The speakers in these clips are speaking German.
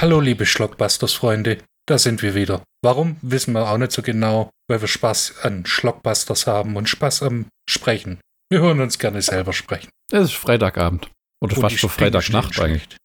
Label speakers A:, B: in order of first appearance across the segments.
A: Hallo, liebe Schlockbusters-Freunde, da sind wir wieder. Warum, wissen wir auch nicht so genau, weil wir Spaß an Schlockbusters haben und Spaß am Sprechen. Wir hören uns gerne selber sprechen.
B: Es ist Freitagabend. Oder
A: Und
B: fast schon Freitagnacht eigentlich.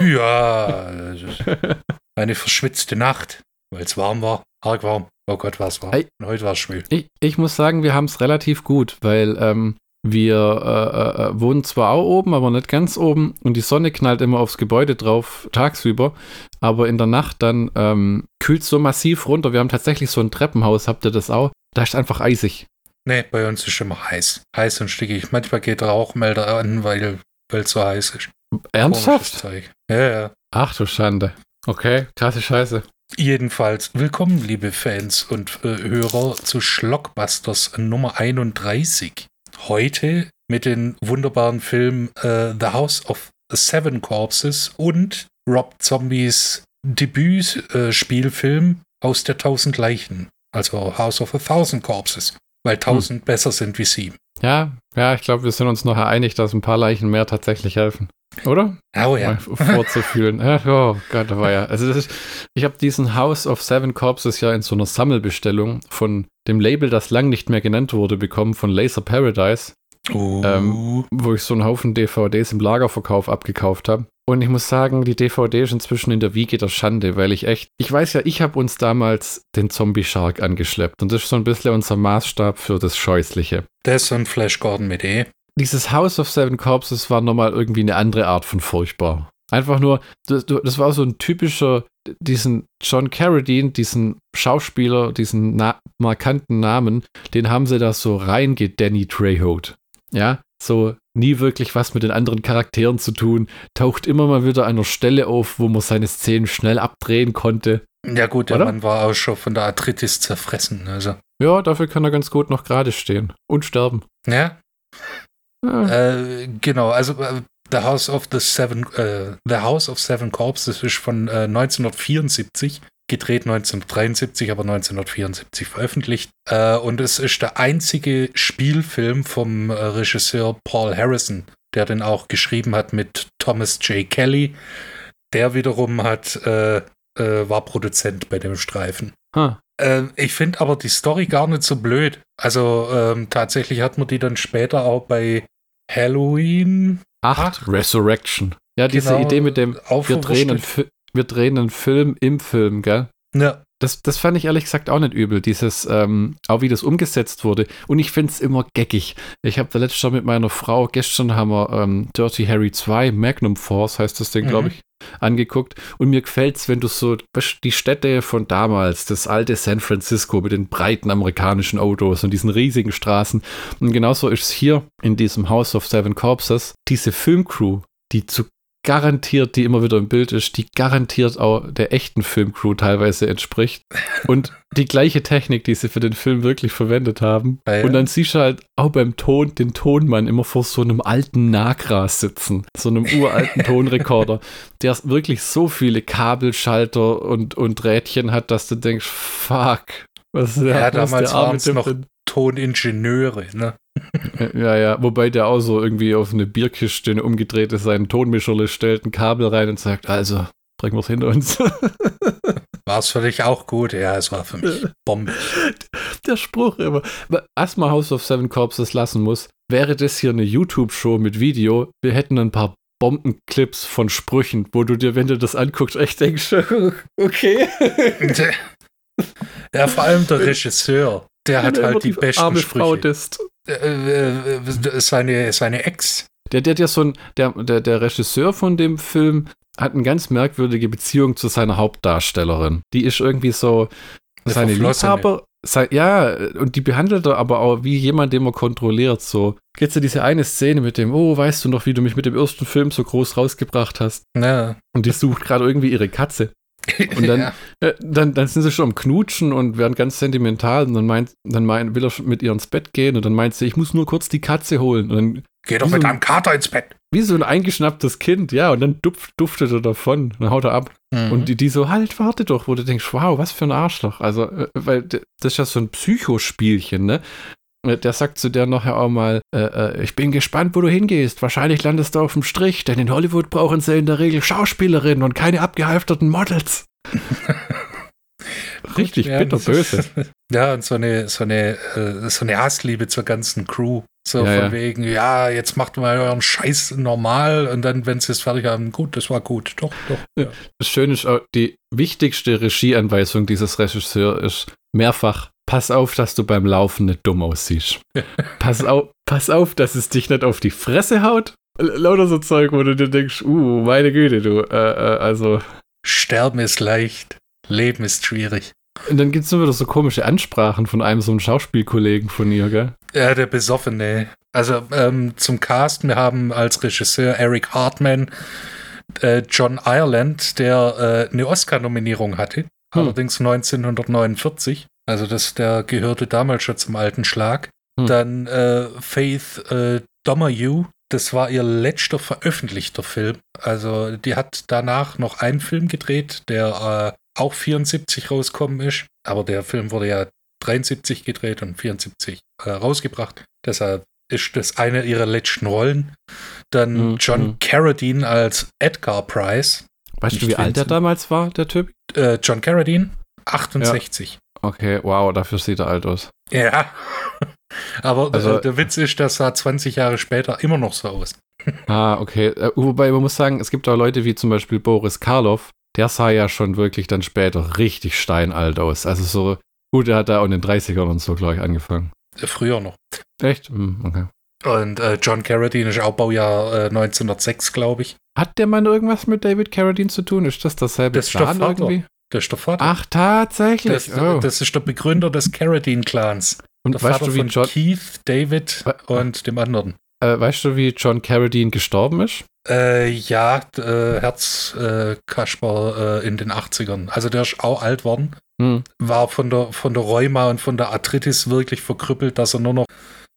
A: Ja, ist eine verschwitzte Nacht, weil es warm war. Arg warm. Oh Gott, war es warm. Und heute war es schwül.
B: Ich, ich muss sagen, wir haben es relativ gut, weil ähm, wir äh, äh, wohnen zwar auch oben, aber nicht ganz oben und die Sonne knallt immer aufs Gebäude drauf tagsüber, aber in der Nacht dann ähm, kühlt so massiv runter. Wir haben tatsächlich so ein Treppenhaus, habt ihr das auch? Da ist einfach eisig.
A: Nee, bei uns ist immer heiß. Heiß und stickig. Manchmal geht der Rauchmelder an, weil es so heiß ist.
B: Ernsthaft?
A: Ja, ja.
B: Ach du Schande. Okay, krasse Scheiße.
A: Jedenfalls, willkommen, liebe Fans und äh, Hörer, zu Schlockbusters Nummer 31. Heute mit den wunderbaren Filmen äh, The House of Seven Corpses und Rob Zombies Debüt-Spielfilm aus der Tausend Leichen. Also House of a Thousand Corpses. Weil tausend besser sind wie sieben.
B: Ja, ja, ich glaube, wir sind uns noch einig, dass ein paar Leichen mehr tatsächlich helfen. Oder?
A: Oh ja.
B: mal vorzufühlen. Oh Gott, da war ja. Also ist, ich habe diesen House of Seven Corpses ja in so einer Sammelbestellung von dem Label, das lang nicht mehr genannt wurde, bekommen, von Laser Paradise,
A: Oh.
B: Ähm, wo ich so einen Haufen DVDs im Lagerverkauf abgekauft habe. Und ich muss sagen, die DVD ist inzwischen in der Wiege der Schande, weil ich echt, ich weiß ja, ich habe uns damals den Zombie Shark angeschleppt und das ist so ein bisschen unser Maßstab für das Scheußliche.
A: das ist ein Flash Gordon mit E.
B: dieses House of Seven Corpses war nochmal irgendwie eine andere Art von furchtbar. Einfach nur, das, das war so ein typischer, diesen John Carradine, diesen Schauspieler, diesen na markanten Namen, den haben sie da so reingedanny Trejoed. Ja, so nie wirklich was mit den anderen Charakteren zu tun, taucht immer mal wieder an einer Stelle auf, wo man seine Szenen schnell abdrehen konnte.
A: Ja gut, der
B: Oder?
A: Mann war auch schon von der Arthritis zerfressen. Also.
B: Ja, dafür kann er ganz gut noch gerade stehen und sterben.
A: Ja,
B: Ja.
A: Äh, genau, also äh, The House of the Seven, äh, The House of Seven Corpses ist von äh, 1974, gedreht 1973, aber 1974 veröffentlicht. Äh, und es ist der einzige Spielfilm vom äh, Regisseur Paul Harrison, der den auch geschrieben hat mit Thomas J. Kelly. Der wiederum hat, äh, äh, war Produzent bei dem Streifen.
B: Ha.
A: Ähm, ich finde aber die Story gar nicht so blöd. Also ähm, tatsächlich hat man die dann später auch bei Halloween
B: Acht, Resurrection. Ja, diese
A: Genau,
B: Idee mit dem, wir drehen, einen wir drehen einen Film im Film, gell?
A: Ja,
B: Das, das fand ich ehrlich gesagt auch nicht übel, dieses, ähm, auch wie das umgesetzt wurde. Und ich finde es immer geckig. Ich habe da letztes Jahr mit meiner Frau, gestern haben wir ähm, Dirty Harry 2, Magnum Force heißt das Ding, glaube
A: Mhm.
B: ich, angeguckt. Und mir gefällt's, wenn du so die Städte von damals, das alte San Francisco mit den breiten amerikanischen Autos und diesen riesigen Straßen. Und genauso ist es hier in diesem House of Seven Corpses, diese Filmcrew, die zu garantiert, die immer wieder im Bild ist, die garantiert auch der echten Filmcrew teilweise entspricht. Und die gleiche Technik, die sie für den Film wirklich verwendet haben.
A: Ja, ja.
B: Und dann siehst du halt auch beim Ton den Tonmann immer vor so einem alten Nagras sitzen, so einem uralten Tonrekorder, der wirklich so viele Kabelschalter und, und Rädchen hat, dass du denkst, fuck. Was
A: Ja,
B: was
A: damals
B: der Arme
A: waren's
B: dem
A: noch-
B: denn-
A: Toningenieure, ne?
B: ja, ja, wobei der auch so irgendwie auf eine Bierkiste eine umgedrehte seinen Tonmischerle stellt, ein Kabel rein und sagt, also, bringen wir es hinter uns.
A: War es für dich auch gut? Ja, es war für mich Bombe.
B: der Spruch immer. Was man House of Seven Corpses lassen muss, wäre das hier eine YouTube-Show mit Video, wir hätten ein paar Bombenclips von Sprüchen, wo du dir, wenn du das anguckst, echt denkst, okay.
A: ja, vor allem der Regisseur, der hat halt die besten
B: arme Frau
A: Sprüche.
B: disst.
A: Äh, äh, äh, seine, seine Ex.
B: Der, der, der, so ein, der, der, der Regisseur von dem Film hat eine ganz merkwürdige Beziehung zu seiner Hauptdarstellerin. Die ist irgendwie so
A: Eine
B: seine. Liebhaber. Sei, ja, und die behandelt er aber auch wie jemand, den man kontrolliert. So, jetzt diese eine Szene mit dem, oh, weißt du noch, wie du mich mit dem ersten Film so groß rausgebracht hast?
A: Ja.
B: Und die sucht gerade irgendwie ihre Katze. Und dann,
A: ja.
B: äh, dann, dann sind sie schon am Knutschen und werden ganz sentimental. Und dann meint, dann meint, will er mit ihr ins Bett gehen und dann meint sie, ich muss nur kurz die Katze holen. Und dann
A: Geh doch mit
B: so-
A: deinem Kater ins Bett.
B: wie so ein eingeschnapptes Kind, ja, und dann duft, duftet er davon, dann haut er ab.
A: Mhm.
B: Und die, die so, halt, warte doch, wo du denkst, wow, was für ein Arschloch. Also, äh, weil das ist ja so ein Psychospielchen, ne? Der sagt zu der nachher auch mal, äh, äh, ich bin gespannt, wo du hingehst. Wahrscheinlich landest du auf dem Strich, denn in Hollywood brauchen sie in der Regel Schauspielerinnen und keine abgehalfterten Models. Richtig
A: ja,
B: bitterböse.
A: Ja, und so eine, so eine, äh, so eine Hassliebe zur ganzen Crew. So
B: Ja,
A: von
B: ja.
A: wegen, ja, jetzt macht mal euren Scheiß normal und dann, wenn sie es fertig haben, gut, das war gut. Doch, doch. Ja.
B: Das Schöne ist auch, die wichtigste Regieanweisung dieses Regisseurs ist mehrfach, pass auf, dass du beim Laufen nicht dumm aussiehst. pass, auf, pass auf, dass es dich nicht auf die Fresse haut. Lauter so Zeug, wo du dir denkst, uh, meine Güte, du, äh, äh, also.
A: Sterben ist leicht, Leben ist schwierig.
B: Und dann gibt es immer wieder so komische Ansprachen von einem so einem Schauspielkollegen von ihr, gell?
A: Ja, der Besoffene. Also ähm, zum Cast, wir haben als Regisseur Eric Hartman äh, John Ireland, der äh, eine Oscar-Nominierung hatte,
B: Hm.
A: allerdings 1949. Also das, der gehörte damals schon zum alten Schlag.
B: Hm.
A: Dann äh, Faith äh, Domergue, das war ihr letzter veröffentlichter Film. Also die hat danach noch einen Film gedreht, der äh, auch 74 rauskommen ist. Aber der Film wurde ja 73 gedreht und 74 äh, rausgebracht. Deshalb ist das eine ihrer letzten Rollen. Dann
B: Mhm.
A: John Carradine als Edgar Price.
B: Weißt du,
A: Nicht
B: wie alt der
A: Vincent.
B: damals war, der Typ?
A: Äh, John Carradine, 68.
B: Okay, wow, dafür sieht er alt aus.
A: Ja. Aber
B: Also-
A: äh, der Witz ist, das sah 20 Jahre später immer noch so aus.
B: Ah, okay. Äh, wobei man muss sagen, es gibt auch Leute wie zum Beispiel Boris Karloff, der sah ja schon wirklich dann später richtig steinalt aus. Also so, gut, der hat da auch in den 30ern und so, glaube ich, angefangen.
A: Äh, Früher noch.
B: Echt? Hm, okay.
A: Und äh, John Carradine ist auch Baujahr äh, 1906, glaube ich.
B: Hat der Mann irgendwas mit David Carradine zu tun? Ist das dasselbe
A: Das
B: Clan irgendwie?
A: Das ist der Vater.
B: Ach, tatsächlich.
A: das,
B: oh.
A: das ist der Begründer des Carradine-Clans.
B: und
A: Der
B: weißt
A: Vater
B: du, wie
A: von
B: John,
A: Keith, David und dem anderen.
B: äh, weißt du, wie John Carradine gestorben ist?
A: Äh, ja, äh, Herzkasper äh, Kasper, äh, in den 80ern. Also der ist auch alt worden.
B: Hm.
A: War von der, von der Rheuma und von der Arthritis wirklich verkrüppelt, dass er nur noch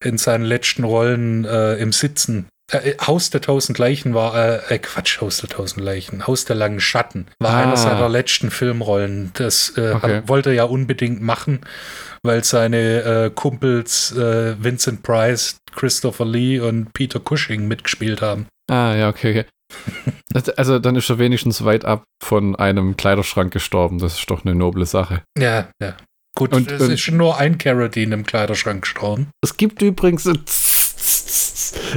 A: in seinen letzten Rollen äh, im Sitzen. Äh, äh, Haus der tausend Leichen war, äh, äh, Quatsch, Haus der tausend Leichen, Haus der langen Schatten war
B: Ah.
A: einer seiner letzten Filmrollen. Das äh,
B: Okay.
A: hat, wollte er ja unbedingt machen, weil seine äh, Kumpels Vincent Price, Christopher Lee und Peter Cushing mitgespielt haben.
B: Ah, ja, okay, okay. Also dann ist er wenigstens weit ab von einem Kleiderschrank gestorben. Das ist doch eine noble Sache.
A: Ja, ja. Gut,
B: Und-
A: es
B: und-
A: ist schon nur ein Carradine im Kleiderschrank gestorben.
B: Es gibt übrigens,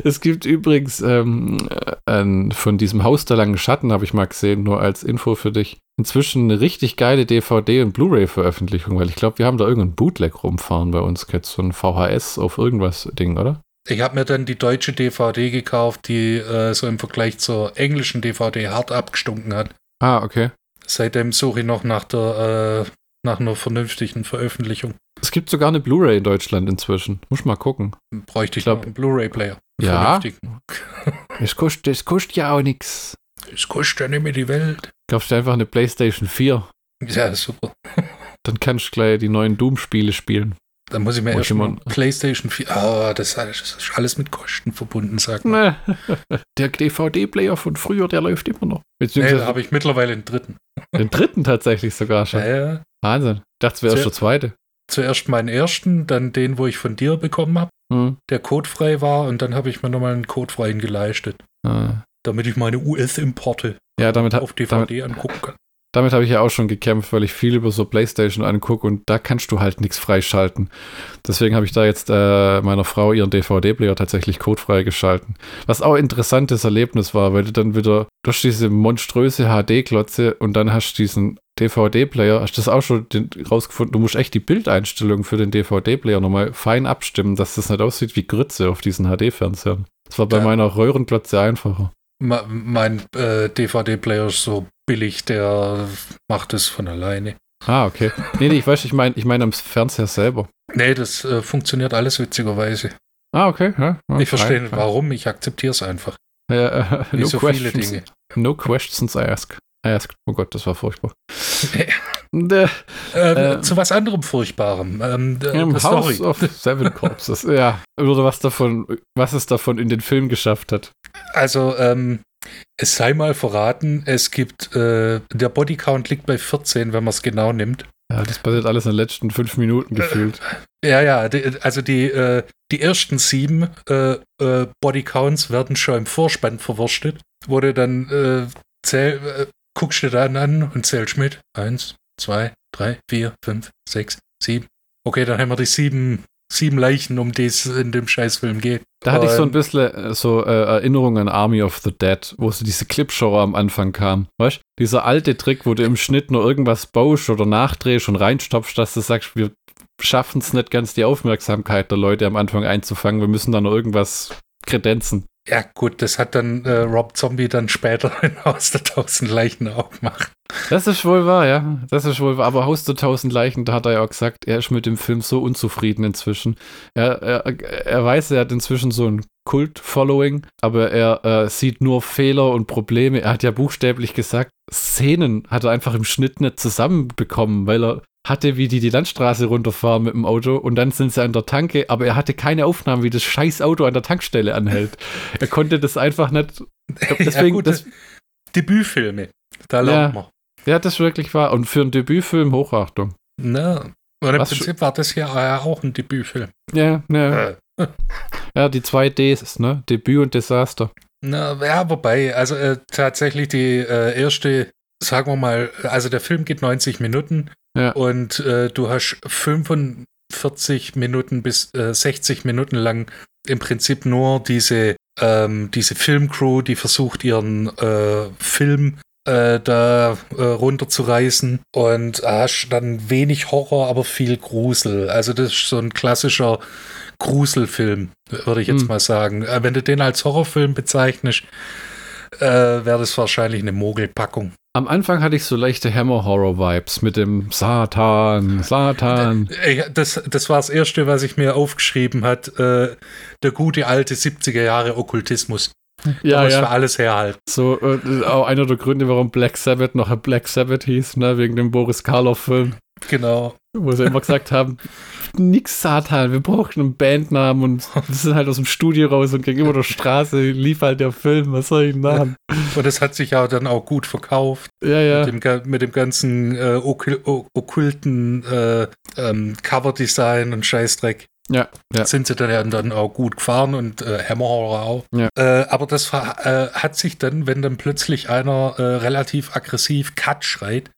B: es gibt übrigens ähm, ein, von diesem Haus der langen Schatten, habe ich mal gesehen, nur als Info für dich, inzwischen eine richtig geile DVD- und Blu-ray-Veröffentlichung, weil ich glaube, wir haben da irgendeinen Bootleg rumfahren bei uns, jetzt so ein VHS auf irgendwas Ding, oder?
A: Ich habe mir dann die deutsche DVD gekauft, die äh, so im Vergleich zur englischen DVD hart abgestunken hat.
B: Ah, okay.
A: Seitdem suche ich noch nach der äh, nach einer vernünftigen Veröffentlichung.
B: Es gibt sogar eine Blu-ray in Deutschland inzwischen. Muss mal gucken.
A: Bräuchte ich
B: glaub-
A: einen Blu-ray-Player.
B: Ja. Es kostet, es kostet ja auch nichts.
A: Es kostet ja nicht mehr die Welt.
B: Kaufst dir einfach eine PlayStation 4.
A: Ja, super.
B: Dann kannst du gleich die neuen Doom-Spiele spielen.
A: Dann muss ich mir erst mal PlayStation 4. Ah, das, das ist alles mit Kosten verbunden, sagt man.
B: Der DVD-Player von früher, der läuft immer noch.
A: Nee, da habe ich mittlerweile einen dritten.
B: den dritten tatsächlich sogar schon.
A: Ja, ja.
B: Wahnsinn. Ich dachte, es wäre erst der zweite.
A: Zuerst meinen ersten, dann den, wo ich von dir bekommen habe,
B: Hm.
A: der codefrei war und dann habe ich mir nochmal einen codefreien geleistet,
B: Ah.
A: damit ich meine US-Importe
B: Ja, damit,
A: auf DVD angucken kann.
B: Damit habe ich ja auch schon gekämpft, weil ich viel über so Playstation angucke und da kannst du halt nichts freischalten. Deswegen habe ich da jetzt äh, meiner Frau ihren DVD-Player tatsächlich codefrei geschalten. Was auch ein interessantes Erlebnis war, weil du dann wieder durch diese monströse HD-Klotze und dann hast du diesen DVD-Player, hast du das auch schon den, rausgefunden, du musst echt die Bildeinstellungen für den DVD-Player nochmal fein abstimmen, dass das nicht aussieht wie Grütze auf diesen HD-Fernsehern. Das war bei
A: Ja.
B: meiner Röhrenglotze einfacher.
A: Mein äh, DVD-Player ist so billig, der macht es von alleine.
B: Ah, okay. Nee, nee, ich weiß, ich meine ich mein am Fernseher selber.
A: Nee, das äh, funktioniert alles witzigerweise.
B: Ah, okay. Ja, ja,
A: Ich verstehe nicht warum, ich akzeptiere es einfach.
B: Ja, äh,
A: Wie
B: no,
A: so viele
B: questions,
A: Dinge.
B: no questions asked. asked. Oh Gott, das war furchtbar. Äh,
A: Äh,
B: Äh,
A: zu was anderem Furchtbarem. Ähm, äh,
B: Im
A: Story.
B: House of Seven Corpses. ja, oder was davon, was es davon in den Film geschafft hat.
A: Also, ähm, es sei mal verraten, es gibt, äh, der Bodycount liegt bei 14, wenn man es genau nimmt.
B: Ja, das passiert alles in den letzten fünf Minuten gefühlt.
A: Ja, ja, also die, äh, die ersten sieben äh, äh, Bodycounts werden schon im Vorspann verwurstet, du dann äh, zähl, äh, guckst du dann an und zählst mit. Eins, zwei, drei, vier, fünf, sechs, sieben. Okay, dann haben wir die sieben, sieben Leichen, um die es in dem Scheißfilm geht.
B: Da hatte ich so ein
A: Und-
B: bisschen äh, so äh, Erinnerungen an Army of the Dead, wo so diese Clipshow am Anfang kam. Weißt du? Dieser alte Trick, wo du im Schnitt nur irgendwas baust oder nachdrehst und reinstopfst, dass du sagst, wir schaffen es nicht ganz, die Aufmerksamkeit der Leute am Anfang einzufangen. Wir müssen da noch irgendwas kredenzen.
A: Ja, gut, das hat dann äh, Rob Zombie dann später in Haus der Tausend Leichen auch gemacht.
B: Das ist wohl wahr, ja. Das ist wohl wahr. Aber Haus der Tausend Leichen, da hat er ja auch gesagt, er ist mit dem Film so unzufrieden inzwischen. Er, er, er weiß, er hat inzwischen so ein Kult-Following, aber er äh, sieht nur Fehler und Probleme. Er hat ja buchstäblich gesagt, Szenen hat er einfach im Schnitt nicht zusammenbekommen, weil er hatte, wie die die Landstraße runterfahren mit dem Auto und dann sind sie an der Tanke, aber er hatte keine Aufnahmen, wie das scheiß Auto an der Tankstelle anhält. Er konnte das einfach nicht. Deswegen,
A: ja, gut,
B: das,
A: Debütfilme, da lernt man.
B: ja, das wirklich wahr. Und für einen Debütfilm Hochachtung.
A: Ne? Und im
B: Was
A: Prinzip war das ja auch ein Debütfilm.
B: Ja, ja.
A: Äh,
B: Ja, die zwei Ds, ne? Debüt und Desaster.
A: Na, ja, wobei, also äh, tatsächlich die äh, erste, sagen wir mal, also der Film geht 90 Minuten
B: Ja.
A: und äh, du hast 45 Minuten bis äh, 60 Minuten lang im Prinzip nur diese, ähm, diese Filmcrew, die versucht, ihren äh, Film äh, da äh, runterzureißen und hast dann wenig Horror, aber viel Grusel. Also das ist so ein klassischer Gruselfilm, würde ich jetzt
B: Hm.
A: mal sagen. Äh, Wenn du den als Horrorfilm bezeichnest, äh, wäre das wahrscheinlich eine Mogelpackung.
B: Am Anfang hatte ich so leichte Hammer-Horror-Vibes mit dem Satan, Satan.
A: Äh, Das, das war das Erste, was ich mir aufgeschrieben hat. Äh, der gute alte 70er Jahre Okkultismus.
B: Ja,
A: da muss für
B: ja.
A: alles herhalten.
B: So, äh, auch einer der Gründe, warum Black Sabbath noch Black Sabbath hieß, ne? Wegen dem Boris Karloff-Film,
A: Genau.
B: wo sie immer gesagt haben, nix Satan, wir brauchen einen Bandnamen und wir sind halt aus dem Studio raus und gegenüber der Straße lief halt der Film, was soll ich denn machen?
A: Und das hat sich ja dann auch gut verkauft.
B: Ja, ja.
A: Mit, dem, mit dem ganzen äh, okkulten äh, ähm, Coverdesign und Scheißdreck.
B: Ja, ja.
A: sind sie dann, dann auch gut gefahren und äh, Hammer Horror auch.
B: Ja.
A: Äh, aber das äh, hat sich dann, wenn dann plötzlich einer äh, relativ aggressiv Cut schreit,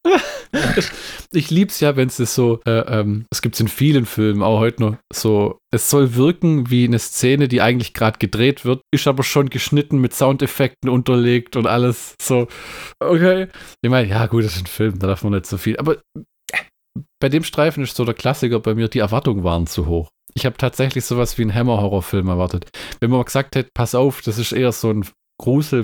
B: Ich lieb's ja, wenn es das so, äh, ähm, es gibt's in vielen Filmen, auch heute noch, so, es soll wirken wie eine Szene, die eigentlich gerade gedreht wird, ist aber schon geschnitten mit Soundeffekten unterlegt und alles so, okay. Ich meine, ja gut, das ist ein Film, da darf man nicht so viel, aber bei dem Streifen ist so der Klassiker bei mir, die Erwartungen waren zu hoch. Ich habe tatsächlich sowas wie einen Hammer-Horrorfilm erwartet. Wenn man gesagt hätte, pass auf, das ist eher so ein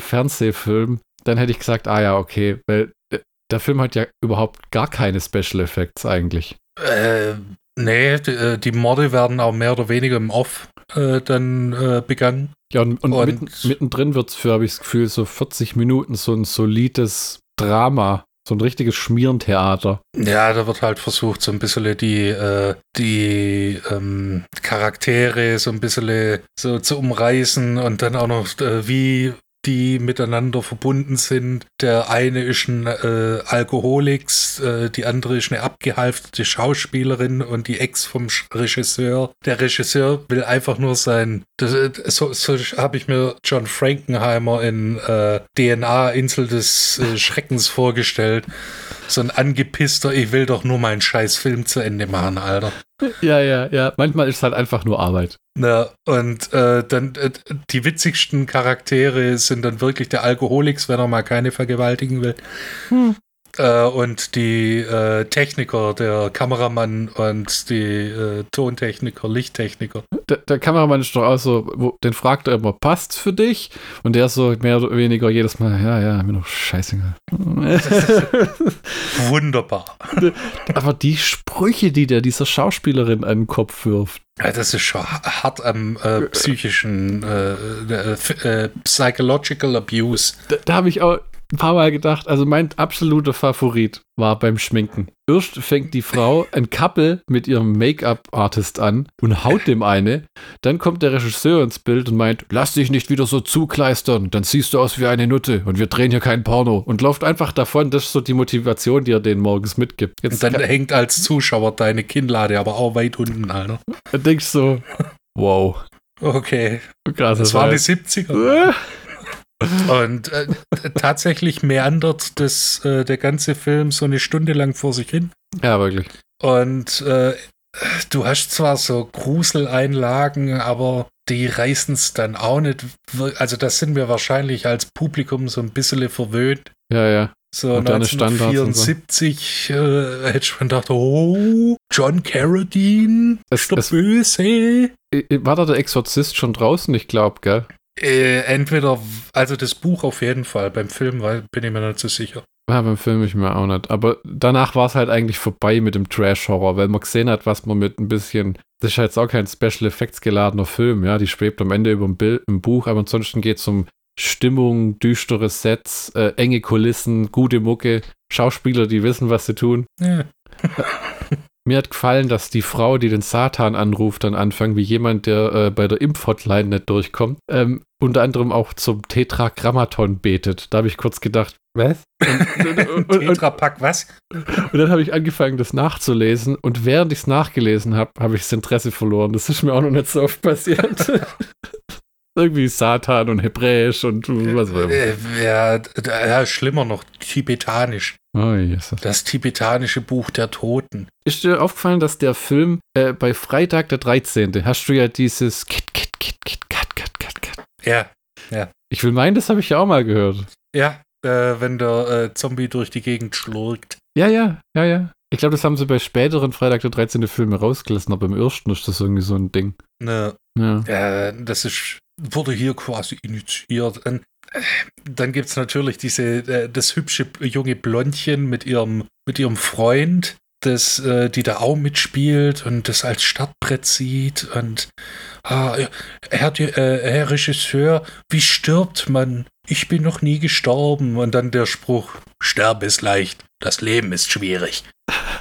B: Grusel-Fernsehfilm, dann hätte ich gesagt, ah ja, okay, weil äh, der Film hat ja überhaupt gar keine Special Effects eigentlich.
A: äh, nee, die, äh, die Morde werden auch mehr oder weniger im Off äh, dann äh, begangen.
B: Ja, und, und,
A: Und-
B: mitten, mittendrin wird es für, habe ich das Gefühl, so 40 Minuten so ein solides Drama, so ein richtiges Schmierentheater.
A: Ja, da wird halt versucht, so ein bisschen die, äh, die ähm, Charaktere so ein bisschen so zu umreißen und dann auch noch, äh, wie die miteinander verbunden sind. Der eine ist ein äh, Alkoholiks, äh, die andere ist eine abgehalftete Schauspielerin und die Ex vom Sch- Regisseur. Der Regisseur will einfach nur sein. Das, äh, so so habe ich mir John Frankenheimer in äh, DNA Insel des äh, Schreckens vorgestellt. So ein angepisster, ich will doch nur meinen scheiß Film zu Ende machen, Alter.
B: Ja, ja, ja. Manchmal ist es halt einfach nur Arbeit.
A: Na, und äh, dann äh, die witzigsten Charaktere sind dann wirklich der Alkoholiks, wenn er mal keine vergewaltigen will.
B: Hm.
A: Äh, und die äh, Techniker, der Kameramann und die äh, Tontechniker, Lichttechniker.
B: Der, der Kameramann ist doch auch so, wo, den fragt er immer, passt's für dich? Und der so mehr oder weniger jedes Mal, ja, ja, mir doch scheißegal.
A: Wunderbar.
B: Aber die Sprüche, die der dieser Schauspielerin an den Kopf wirft,
A: Ja, das ist schon hart am äh, psychischen, äh, äh, äh, psychological abuse.
B: da, da habe ich auch, paar Mal gedacht, also mein absoluter Favorit war beim Schminken. Erst fängt die Frau ein Couple mit ihrem Make-up-Artist an und haut dem eine. Dann kommt der Regisseur ins Bild und meint, lass dich nicht wieder so zukleistern, dann siehst du aus wie eine Nutte und wir drehen hier kein Porno. Und läuft einfach davon, das ist so die Motivation, die er denen morgens mitgibt.
A: Jetzt und dann hängt als Zuschauer deine Kinnlade aber auch weit unten, Alter.
B: Dann denkst du so, wow.
A: Okay. Krass, das war die 70er. Und äh, tatsächlich meandert das, äh, der ganze Film so eine Stunde lang vor sich hin.
B: Ja, wirklich.
A: Und äh, du hast zwar so Gruseleinlagen, aber die reißen es dann auch nicht. Also, das sind wir wahrscheinlich als Publikum so ein bisschen verwöhnt.
B: Ja, ja.
A: So 1974 so. äh, hätte ich schon gedacht, oh, John Carradine,
B: es, ist der es, Böse. War da der Exorzist schon draußen? Ich glaube, gell?
A: Äh, entweder, also das Buch auf jeden Fall. Beim Film weil, bin ich mir nicht so sicher.
B: Ja, beim Film ich mir auch nicht. Aber danach war es halt eigentlich vorbei mit dem Trash-Horror, weil man gesehen hat, was man mit ein bisschen. Das ist jetzt auch kein Special Effects geladener Film, ja. Die schwebt am Ende über dem Bild, im Buch, aber ansonsten geht es um Stimmung, düstere Sets, äh, enge Kulissen, gute Mucke, Schauspieler, die wissen, was sie tun. Ja. Mir hat gefallen, dass die Frau, die den Satan anruft, dann anfängt, wie jemand, der äh, bei der Impfhotline nicht durchkommt, ähm, unter anderem auch zum Tetragrammaton betet. Da habe ich kurz gedacht, was?
A: Tetrapack, was?
B: Und dann habe ich angefangen, das nachzulesen. Und während ich es nachgelesen habe, habe ich das Interesse verloren. Das ist mir auch noch nicht so oft passiert. Irgendwie Satan und Hebräisch und was auch immer. Äh,
A: ja, schlimmer noch, Tibetanisch.
B: Oh, Jesus.
A: Das tibetanische Buch der Toten.
B: Ist dir aufgefallen, dass der Film äh, bei Freitag der 13. hast du ja dieses Kit, Kit, Kit, Kit, Kat, Kat, Kat, Kat.
A: Ja, ja.
B: Ich will meinen, das habe ich ja auch mal gehört.
A: Ja, äh, wenn der äh, Zombie durch die Gegend schlurgt.
B: Ja, ja, ja, ja. Ich glaube, das haben sie bei späteren Freitag der 13. Filme rausgelassen, aber im ersten ist das irgendwie so ein Ding.
A: Ne. Ja. ja. das ist, wurde hier quasi initiiert. Und dann gibt es natürlich diese, äh, das hübsche junge Blondchen mit ihrem, mit ihrem Freund, das, äh, die da auch mitspielt und das als Startbrett sieht und ah, Herr, äh, Herr Regisseur, wie stirbt man? Ich bin noch nie gestorben. Und dann der Spruch, sterbe ist leicht, das Leben ist schwierig.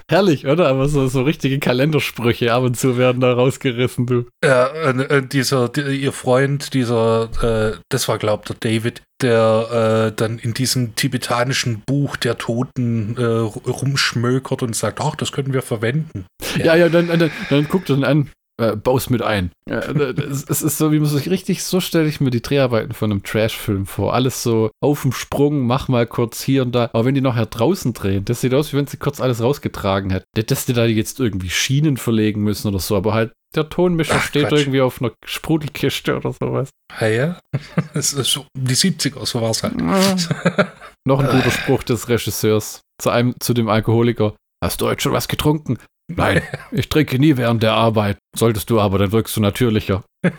B: Herrlich, oder? Aber so, so richtige Kalendersprüche ab und zu werden da rausgerissen, du.
A: Ja, äh, dieser, die, ihr Freund, dieser, äh, das war, glaubt der David, der äh, dann in diesem tibetanischen Buch der Toten äh, rumschmökert und sagt, ach, das können wir verwenden.
B: Ja, ja, ja dann, dann, dann guckt er dann an, äh, baust mit ein. Ja, es, es, ist so, wie man sich richtig, so stelle ich mir die Dreharbeiten von einem Trash-Film vor. Alles so auf dem Sprung, mach mal kurz hier und da. Aber wenn die nachher draußen drehen, das sieht aus, wie wenn sie kurz alles rausgetragen hätten. Dass die da jetzt irgendwie Schienen verlegen müssen oder so, aber halt der Tonmischer Ach, steht Quatsch. irgendwie auf einer Sprudelkiste oder sowas.
A: Ja, ja. Es ist so die 70er, so war es halt.
B: Noch ein guter Spruch des Regisseurs zu, einem, zu dem Alkoholiker. Hast du heute schon was getrunken? Nein, ich trinke nie während der Arbeit. Solltest du aber, dann wirkst du natürlicher.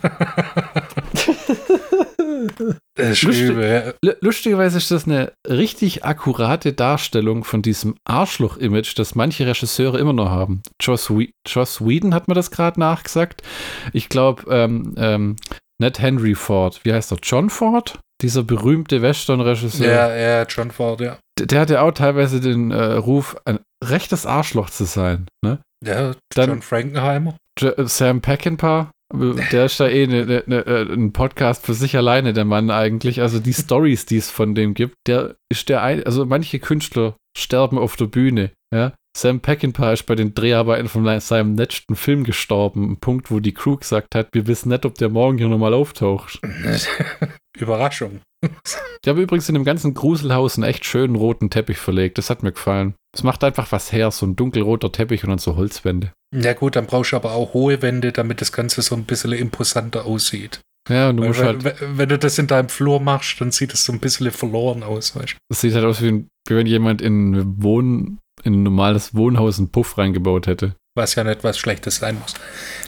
B: Lustig, lustigerweise ist das eine richtig akkurate Darstellung von diesem Arschloch-Image, das manche Regisseure immer noch haben. Joss, We Joss Whedon hat mir das gerade nachgesagt. Ich glaube, ähm, ähm, nicht Henry Ford. Wie heißt er? John Ford? Dieser berühmte Western-Regisseur.
A: Ja, ja, John Ford, ja.
B: Der, der hat ja auch teilweise den äh, Ruf, ein rechtes Arschloch zu sein. Ne?
A: Ja, Dann John Frankenheimer.
B: Sam Peckinpah, der ist da eh ne, ne, ne, äh, ein Podcast für sich alleine, der Mann eigentlich. Also die Stories, die es von dem gibt, der ist der ein, also manche Künstler sterben auf der Bühne, ja. Sam Peckinpah ist bei den Dreharbeiten von seinem letzten Film gestorben. Ein Punkt, wo die Crew gesagt hat, wir wissen nicht, ob der morgen hier nochmal auftaucht.
A: Überraschung.
B: Ich habe übrigens in dem ganzen Gruselhaus einen echt schönen roten Teppich verlegt. Das hat mir gefallen. Es macht einfach was her, so ein dunkelroter Teppich und dann so Holzwände.
A: Ja gut, dann brauchst du aber auch hohe Wände, damit das Ganze so ein bisschen imposanter aussieht.
B: Ja, und du musst
A: wenn, halt. Wenn du das in deinem Flur machst, dann sieht es so ein bisschen verloren aus, weißt du?
B: Das sieht halt aus, wie, wie wenn jemand in, Wohn, in ein normales Wohnhaus einen Puff reingebaut hätte.
A: Was ja nicht was Schlechtes sein muss.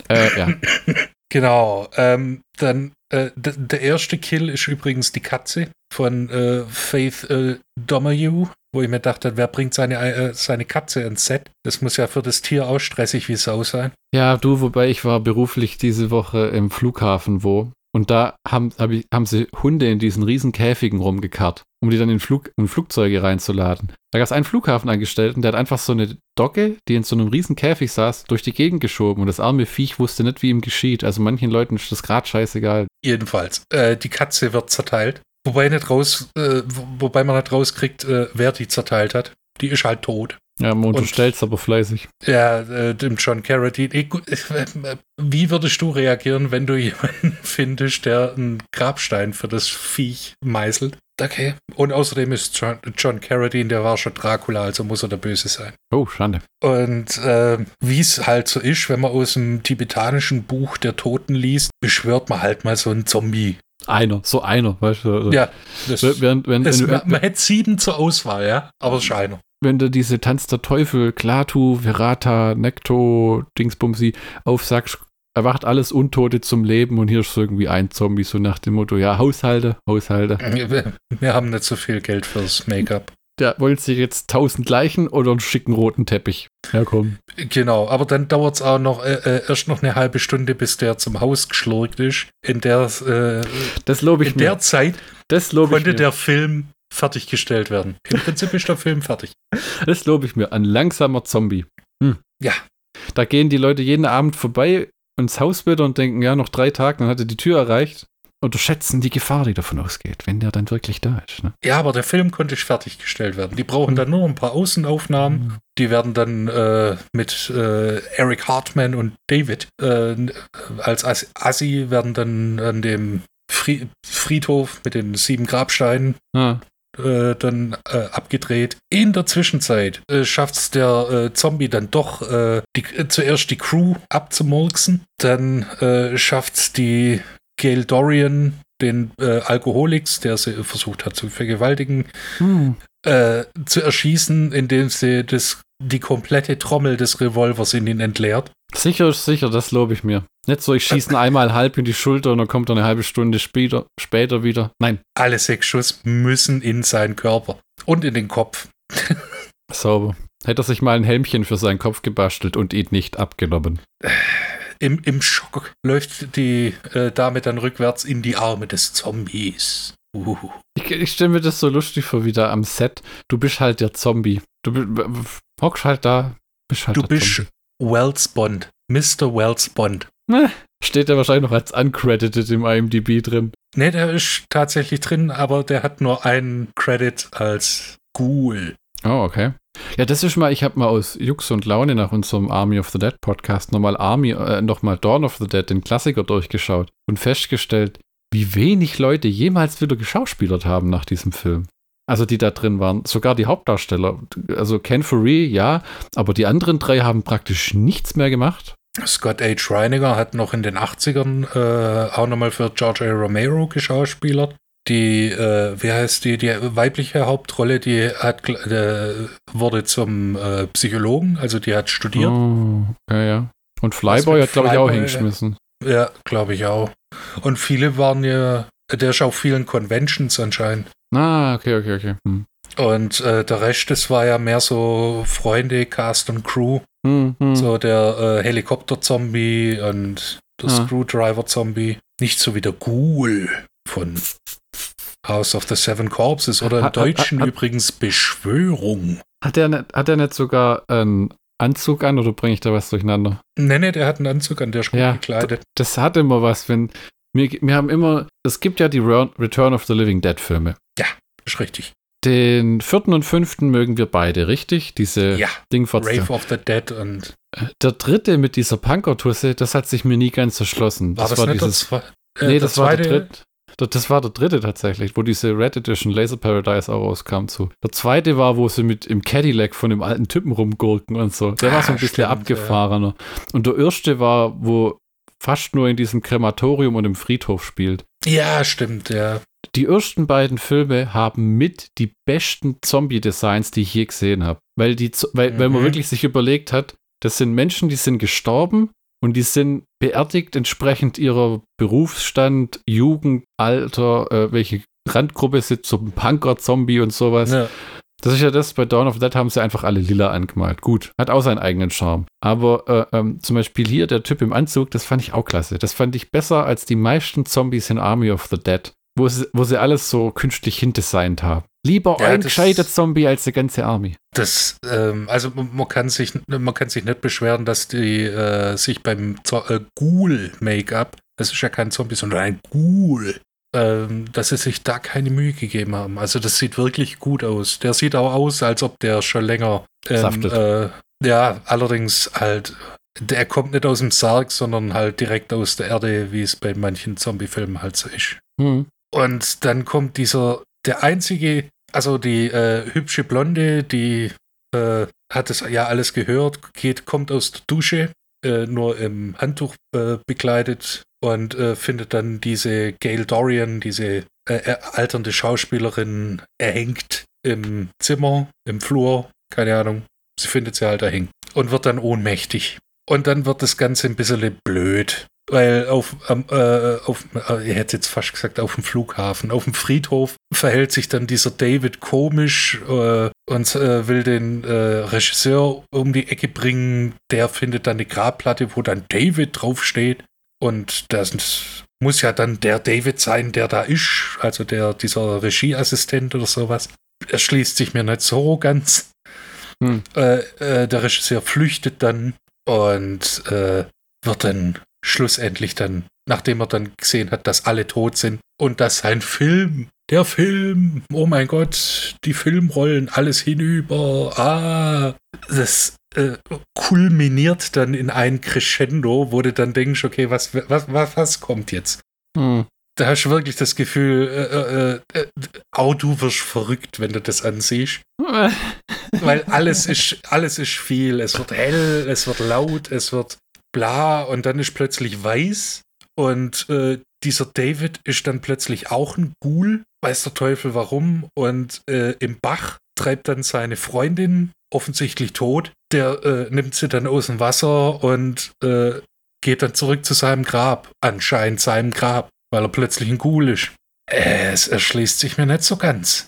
B: Äh, ja.
A: genau. Ähm, dann äh, der erste Kill ist übrigens die Katze von äh, Faith äh, Domergue, wo ich mir dachte, wer bringt seine, äh, seine Katze ins Set? Das muss ja für das Tier auch stressig wie Sau sein.
B: Ja, du, wobei ich war beruflich diese Woche im Flughafen, wo Und da haben, hab ich, haben sie Hunde in diesen riesen Käfigen rumgekarrt, um die dann in, Flug, in Flugzeuge reinzuladen. Da gab es einen Flughafenangestellten, der hat einfach so eine Dogge, die in so einem riesen Käfig saß, durch die Gegend geschoben und das arme Viech wusste nicht, wie ihm geschieht. Also manchen Leuten ist das gerade scheißegal.
A: Jedenfalls, äh, die Katze wird zerteilt. Wobei, nicht raus, äh, wobei man nicht rauskriegt, äh, wer die zerteilt hat. Die ist halt tot.
B: Ja, man unterstellt es aber fleißig.
A: Ja, äh, dem John Carradine. Ich, äh, wie würdest du reagieren, wenn du jemanden findest, der einen Grabstein für das Viech meißelt? Okay. Und außerdem ist John, John Carradine, der war schon Dracula, also muss er der Böse sein.
B: Oh, Schande.
A: Und äh, wie es halt so ist, wenn man aus dem tibetanischen Buch der Toten liest, beschwört man halt mal so einen Zombie.
B: Einer, so einer, weißt du? Also
A: Ja, das,
B: Während, wenn,
A: es,
B: wenn,
A: man,
B: wenn,
A: man hätte sieben zur Auswahl, ja, aber es ist einer.
B: Wenn du diese Tanz der Teufel, Klatu, Verata, Nekto, Dingsbumsi aufsagst, erwacht alles Untote zum Leben und hier ist irgendwie ein Zombie, so nach dem Motto, ja, Haushalte, Haushalte.
A: Wir, wir haben nicht so viel Geld fürs Make-up.
B: Der wollte sich jetzt tausend Leichen oder einen schicken roten Teppich. Ja, komm.
A: Genau, aber dann dauert es auch noch äh, äh, erst noch eine halbe Stunde, bis der zum Haus geschlurkt ist. In der, äh,
B: Das lobe ich
A: in der
B: mir.
A: Zeit
B: Das lobe ich
A: konnte
B: mir.
A: der Film fertiggestellt werden. Im Prinzip ist der Film fertig.
B: Das lobe ich mir. Ein langsamer Zombie. Hm.
A: Ja.
B: Da gehen die Leute jeden Abend vorbei ins Haus wieder und denken, ja, noch drei Tage, dann hat er die Tür erreicht. Unterschätzen die Gefahr, die davon ausgeht, wenn der dann wirklich da ist. Ne?
A: Ja, aber der Film konnte fertiggestellt werden. Die brauchen dann nur ein paar Außenaufnahmen. Die werden dann äh, mit äh, Eric Hartman und David äh, als As- Assi werden dann an dem Fri Friedhof mit den sieben Grabsteinen
B: Ah,
A: äh, dann äh, abgedreht. In der Zwischenzeit äh, schafft es der äh, Zombie dann doch äh, die, äh, zuerst die Crew abzumurksen, dann äh, schafft es die Gail Dorian, den äh, Alkoholiks, der sie versucht hat zu vergewaltigen,
B: hm.
A: zu erschießen, indem sie das, die komplette Trommel des Revolvers in ihn entleert.
B: Sicher sicher, das lobe ich mir. Nicht so, ich schieße ihn einmal halb in die Schulter und dann kommt er eine halbe Stunde später, später wieder. Nein,
A: Alle sechs Schuss müssen in seinen Körper und in den Kopf.
B: sauber. Hätte er sich mal ein Helmchen für seinen Kopf gebastelt und ihn nicht abgenommen.
A: Im, Im Schock läuft die äh, Dame dann rückwärts in die Arme des Zombies. Uh.
B: Ich, ich stelle mir das so lustig vor, wie da am Set. Du bist halt der Zombie. Du hockst halt da, bist halt
A: Du bist
B: Zombie.
A: Wells Bond. Mr. Wells Bond.
B: Steht er wahrscheinlich noch als uncredited im IMDb drin.
A: Ne, der ist tatsächlich drin, aber der hat nur einen Credit als Ghoul.
B: Oh, okay. Ja, das ist mal, ich habe mal aus Jux und Laune nach unserem Army of the Dead Podcast nochmal Army, äh, nochmal Dawn of the Dead, den Klassiker durchgeschaut und festgestellt, wie wenig Leute jemals wieder geschauspielert haben nach diesem Film. Also die da drin waren, sogar die Hauptdarsteller. Also Ken Furry, ja, aber die anderen drei haben praktisch nichts mehr gemacht.
A: Scott H. Reiniger hat noch in den 80ern äh, auch nochmal für George A. Romero geschauspielert. Die, äh, wie heißt die, die weibliche Hauptrolle, die hat, äh, wurde zum äh, Psychologen, also die hat studiert.
B: Oh, ja, ja. Und Flyboy hat, glaube ich, auch
A: Flyboy,
B: hingeschmissen.
A: Ja, glaube ich auch. Und viele waren ja, der ist auf vielen Conventions anscheinend.
B: Ah, okay, okay, okay. Hm.
A: Und äh, der Rest, das war ja mehr so Freunde, Cast und Crew.
B: Hm, hm.
A: So der äh, Helikopter-Zombie und der
B: Ah.
A: Screwdriver-Zombie. Nicht so wie der Ghoul von House of the Seven Corpses oder im
B: Hat- hat-
A: Deutschen
B: hat-
A: übrigens Beschwörung.
B: Hat er nicht, hat er nicht sogar einen Anzug an oder bringe ich da was durcheinander?
A: Nee, nee, der hat einen Anzug an, der ist gut
B: Ja,
A: gekleidet.
B: Das hat immer was, wenn. Wir, wir haben immer. Es gibt ja die Re- Return of the Living Dead Filme.
A: Ist richtig.
B: Den vierten und fünften mögen wir beide, richtig? Diese
A: Ja,
B: Dingfotze.
A: Rave of the Dead und
B: Der dritte mit dieser Punkertusse, das hat sich mir nie ganz erschlossen.
A: war das, der,
B: dieses.
A: Zwe äh,
B: nee,
A: der
B: das war der
A: zweite?
B: dritte. Das- Das war der dritte tatsächlich, wo diese Red Edition Laser Paradise auch rauskam zu. Der zweite war, wo sie mit im Cadillac von dem alten Typen rumgurken und so. Der war so ein
A: Ah,
B: bisschen
A: stimmt,
B: abgefahrener. Und der erste war, wo fast nur in diesem Krematorium und im Friedhof spielt.
A: Ja, stimmt, ja.
B: Die ersten beiden Filme haben mit die besten Zombie-Designs, die ich je gesehen habe. Weil, die, weil, weil man
A: Mhm.
B: wirklich sich überlegt hat, das sind Menschen, die sind gestorben und die sind beerdigt entsprechend ihrer Berufsstand, Jugend, Alter, äh, welche Randgruppe sitzt, so ein Punker, Zombie und sowas.
A: ja.
B: Das ist ja das, bei Dawn of the Dead haben sie einfach alle lila angemalt. Gut, hat auch seinen eigenen Charme. Aber äh, ähm, zum Beispiel hier der Typ im Anzug, das fand ich auch klasse. Das fand ich besser als die meisten Zombies in Army of the Dead, wo sie, wo sie alles so künstlich hindesignt haben. Lieber
A: Ja,
B: ein gescheiter Zombie als die ganze Army.
A: Das, ähm, also man kann sich, man kann sich nicht beschweren, dass die äh, sich beim Zo äh, Ghoul-Make-up, das ist ja kein Zombie, sondern ein Ghoul, ähm, dass sie sich da keine Mühe gegeben haben. Also das sieht wirklich gut aus. Der sieht auch aus, als ob der schon länger ähm,
B: Saftet.
A: äh, ja, allerdings halt, der kommt nicht aus dem Sarg, sondern halt direkt aus der Erde, wie es bei manchen Zombie-Filmen halt so ist.
B: Hm.
A: Und dann kommt dieser, der einzige, also die äh, hübsche Blonde, die äh, hat es ja alles gehört, geht, kommt aus der Dusche, äh, nur im Handtuch äh, bekleidet und äh, findet dann diese Gail Dorian, diese äh, alternde Schauspielerin, erhängt im Zimmer, im Flur, keine Ahnung. Sie findet sie halt erhängt und wird dann ohnmächtig. Und dann wird das Ganze ein bisschen blöd. Weil auf, äh, auf äh, ich hätte jetzt fast gesagt, auf dem Flughafen, auf dem Friedhof verhält sich dann dieser David komisch äh, und äh, will den äh, Regisseur um die Ecke bringen. Der findet dann eine Grabplatte, wo dann David draufsteht. Und das muss ja dann der David sein, der da ist, also der, dieser Regieassistent oder sowas. Erschließt sich mir nicht so ganz.
B: Hm.
A: Äh, äh, der Regisseur flüchtet dann und äh, wird dann schlussendlich dann, nachdem er dann gesehen hat, dass alle tot sind und dass sein Film, der Film, oh mein Gott, die Filmrollen, alles hinüber, ah, das äh, kulminiert dann in ein Crescendo, wo du dann denkst, okay, was, was, was, was kommt jetzt?
B: Hm.
A: Da hast du wirklich das Gefühl, äh, äh, äh, auch du wirst verrückt, wenn du das ansiehst. Weil alles ist, alles ist viel. Es wird hell, es wird laut, es wird bla und dann ist plötzlich weiß. Und äh, dieser David ist dann plötzlich auch ein Ghoul, weiß der Teufel warum. Und äh, im Bach treibt dann seine Freundin, offensichtlich tot. Der äh, nimmt sie dann aus dem Wasser und äh, geht dann zurück zu seinem Grab. Anscheinend seinem Grab, weil er plötzlich ein Ghoul ist. Es erschließt sich mir nicht so ganz.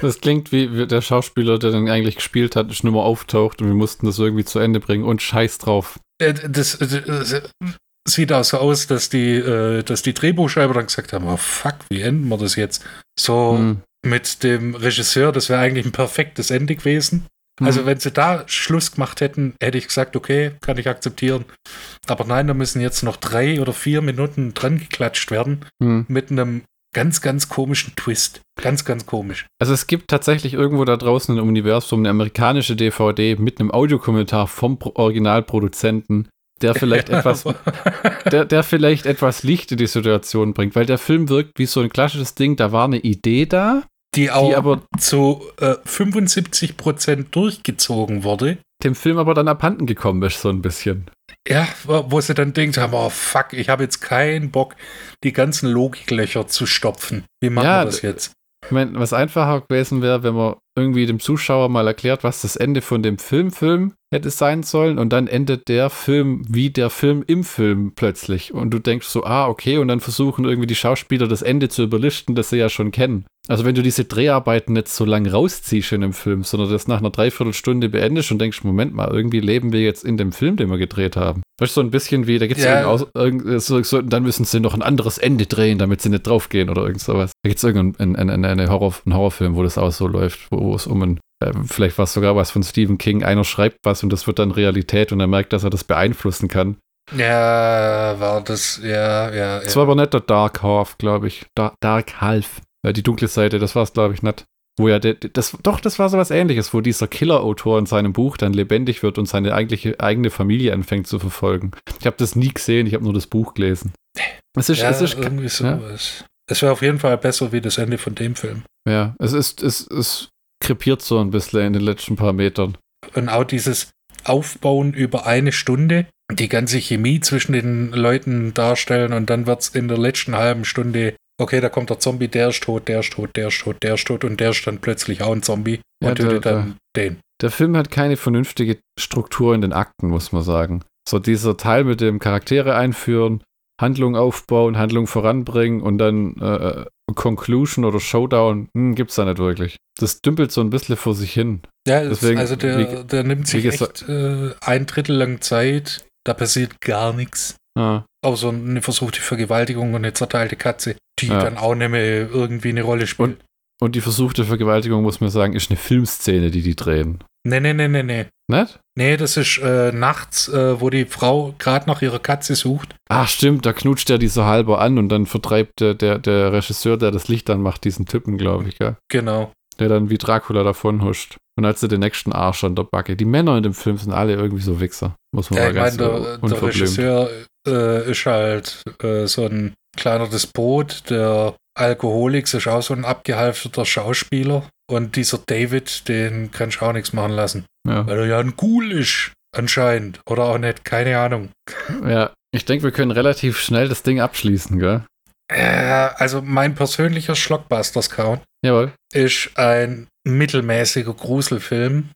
B: Das klingt wie der Schauspieler, der dann eigentlich gespielt hat, nicht mehr auftaucht und wir mussten das irgendwie zu Ende bringen und scheiß drauf.
A: Äh, das, das, das sieht auch so aus, dass die, äh, dass die Drehbuchschreiber dann gesagt haben, oh fuck, wie enden wir das jetzt? So
B: Hm.
A: mit dem Regisseur, das wäre eigentlich ein perfektes Ende gewesen. Also wenn sie da Schluss gemacht hätten, hätte ich gesagt, okay, kann ich akzeptieren. Aber nein, da müssen jetzt noch drei oder vier Minuten dran geklatscht werden
B: Hm.
A: mit einem ganz, ganz komischen Twist. Ganz, ganz komisch.
B: Also es gibt tatsächlich irgendwo da draußen im Universum eine amerikanische DVD mit einem Audiokommentar vom Pro Originalproduzenten, der vielleicht etwas, der, der vielleicht etwas Licht in die Situation bringt, weil der Film wirkt wie so ein klassisches Ding, da war eine Idee da,
A: die auch
B: die aber
A: zu äh, 75 Prozent durchgezogen wurde.
B: dem Film aber dann abhanden gekommen ist, so ein bisschen.
A: Ja, wo sie dann denkt haben, oh fuck, ich habe jetzt keinen Bock, die ganzen Logiklöcher zu stopfen. Wie machen
B: Ja,
A: wir das jetzt?
B: Ich meine, was einfacher gewesen wäre, wenn man irgendwie dem Zuschauer mal erklärt, was das Ende von dem Filmfilm hätte sein sollen und dann endet der Film wie der Film im Film plötzlich und du denkst so, ah, okay, und dann versuchen irgendwie die Schauspieler das Ende zu überlisten, das sie ja schon kennen. Also wenn du diese Dreharbeiten nicht so lang rausziehst in dem Film, sondern das nach einer Dreiviertelstunde beendest und denkst, Moment mal, irgendwie leben wir jetzt in dem Film, den wir gedreht haben. Weißt du, so ein bisschen wie, da gibt es
A: Ja.
B: so, so, dann müssen sie noch ein anderes Ende drehen, damit sie nicht draufgehen oder irgend sowas. Da gibt es irgendeinen ein, ein, eine Horror, einen Horrorfilm, wo das auch so läuft, wo, wo es um ein, äh, vielleicht war es sogar was von Stephen King, einer schreibt was und das wird dann Realität und er merkt, dass er das beeinflussen kann.
A: Ja, war das, ja, ja.
B: Das
A: ja.
B: war aber nicht der Dark Half, glaube ich. Da Dark Half. Äh, die dunkle Seite, das war es, glaube ich, nicht. Wo ja, der, das, doch, das war sowas ähnliches, wo dieser Killer-Autor in seinem Buch dann lebendig wird und seine eigentliche, eigene Familie anfängt zu verfolgen. Ich habe das nie gesehen, ich habe nur das Buch gelesen. Es ist,
A: ja,
B: es ist,
A: irgendwie
B: ja.
A: sowas. Es wäre auf jeden Fall besser wie das Ende von dem Film.
B: ja, es ist, es, es krepiert so ein bisschen in den letzten paar Metern.
A: Und auch dieses Aufbauen über eine Stunde, die ganze Chemie zwischen den Leuten darstellen und dann wird es in der letzten halben Stunde, okay, da kommt der Zombie, der ist tot, der ist tot, der ist tot, der ist tot und der ist dann plötzlich auch ein Zombie
B: Ja,
A: und tötet
B: der-
A: dann den.
B: Der Film hat keine vernünftige Struktur in den Akten, muss man sagen. So dieser Teil mit dem Charaktere einführen, Handlung aufbauen, Handlung voranbringen und dann äh, Conclusion oder Showdown hm, gibt es da nicht wirklich. Das dümpelt so ein bisschen vor sich hin.
A: Ja, Deswegen, also der, wie, der nimmt sich echt äh, ein Drittel lang Zeit, da passiert gar nichts. Ah. Außer eine versuchte Vergewaltigung und eine zerteilte Katze, die ja. dann auch nicht mehr irgendwie eine Rolle spielt.
B: Und, und die versuchte Vergewaltigung, muss man sagen, ist eine Filmszene, die die drehen.
A: Nee, nee, nee, nee, nee.
B: Nicht?
A: Nee, das ist äh, nachts, äh, wo die Frau gerade nach ihrer Katze sucht.
B: Ach, stimmt, da knutscht er die so halber an und dann vertreibt der, der, der Regisseur, der das Licht anmacht, diesen Typen, glaube ich, gell?
A: Genau.
B: Der dann wie Dracula davon huscht. Und als er den nächsten Arsch an der Backe. Die Männer in dem Film sind alle irgendwie so Wichser. Muss man ja, mal ganz
A: meine, der, der Regisseur äh, ist halt äh, so ein kleiner Despot, der Alkoholik ist auch so ein abgehalfterter Schauspieler. Und dieser David, den kannst du auch nichts machen lassen. Ja. Weil er ja ein Ghoul ist, anscheinend. Oder auch nicht, keine Ahnung.
B: Ja, ich denke, wir können relativ schnell das Ding abschließen, gell?
A: Äh, also mein persönlicher Schlockbusters-Count
B: Jawohl.
A: ist ein mittelmäßiger Gruselfilm,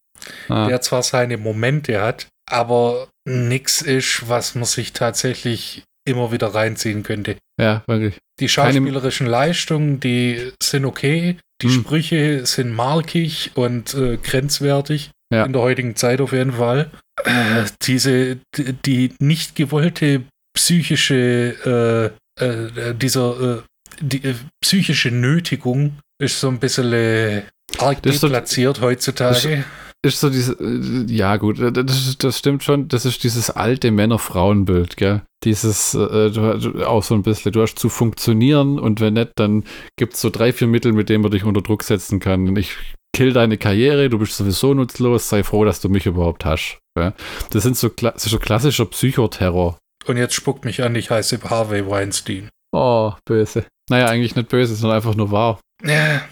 A: ah. der zwar seine Momente hat, aber nichts ist, was man sich tatsächlich immer wieder reinziehen könnte.
B: Ja, wirklich.
A: Die schauspielerischen. Leistungen, die sind okay. Die hm. Sprüche sind markig und äh, grenzwertig. Ja. In der heutigen Zeit auf jeden Fall. Äh, diese, die, die nicht gewollte psychische, äh, äh dieser, äh, die äh, psychische Nötigung ist so ein bisschen arg deplatziert heutzutage
B: ist so diese, äh, ja gut, äh, das, das stimmt schon, das ist dieses alte Männer-Frauen-Bild, gell? Dieses, äh, du, auch so ein bisschen, du hast zu funktionieren und wenn nicht, dann gibt es so drei, vier Mittel, mit denen man dich unter Druck setzen kann. Ich kill deine Karriere, du bist sowieso nutzlos, sei froh, dass du mich überhaupt hast. Ja? Das sind so, das ist so klassischer Psychoterror.
A: Und jetzt spuckt mich an, ich heiße Harvey Weinstein.
B: Oh, böse. Naja, eigentlich nicht böse, sondern einfach nur wahr.
A: Ja,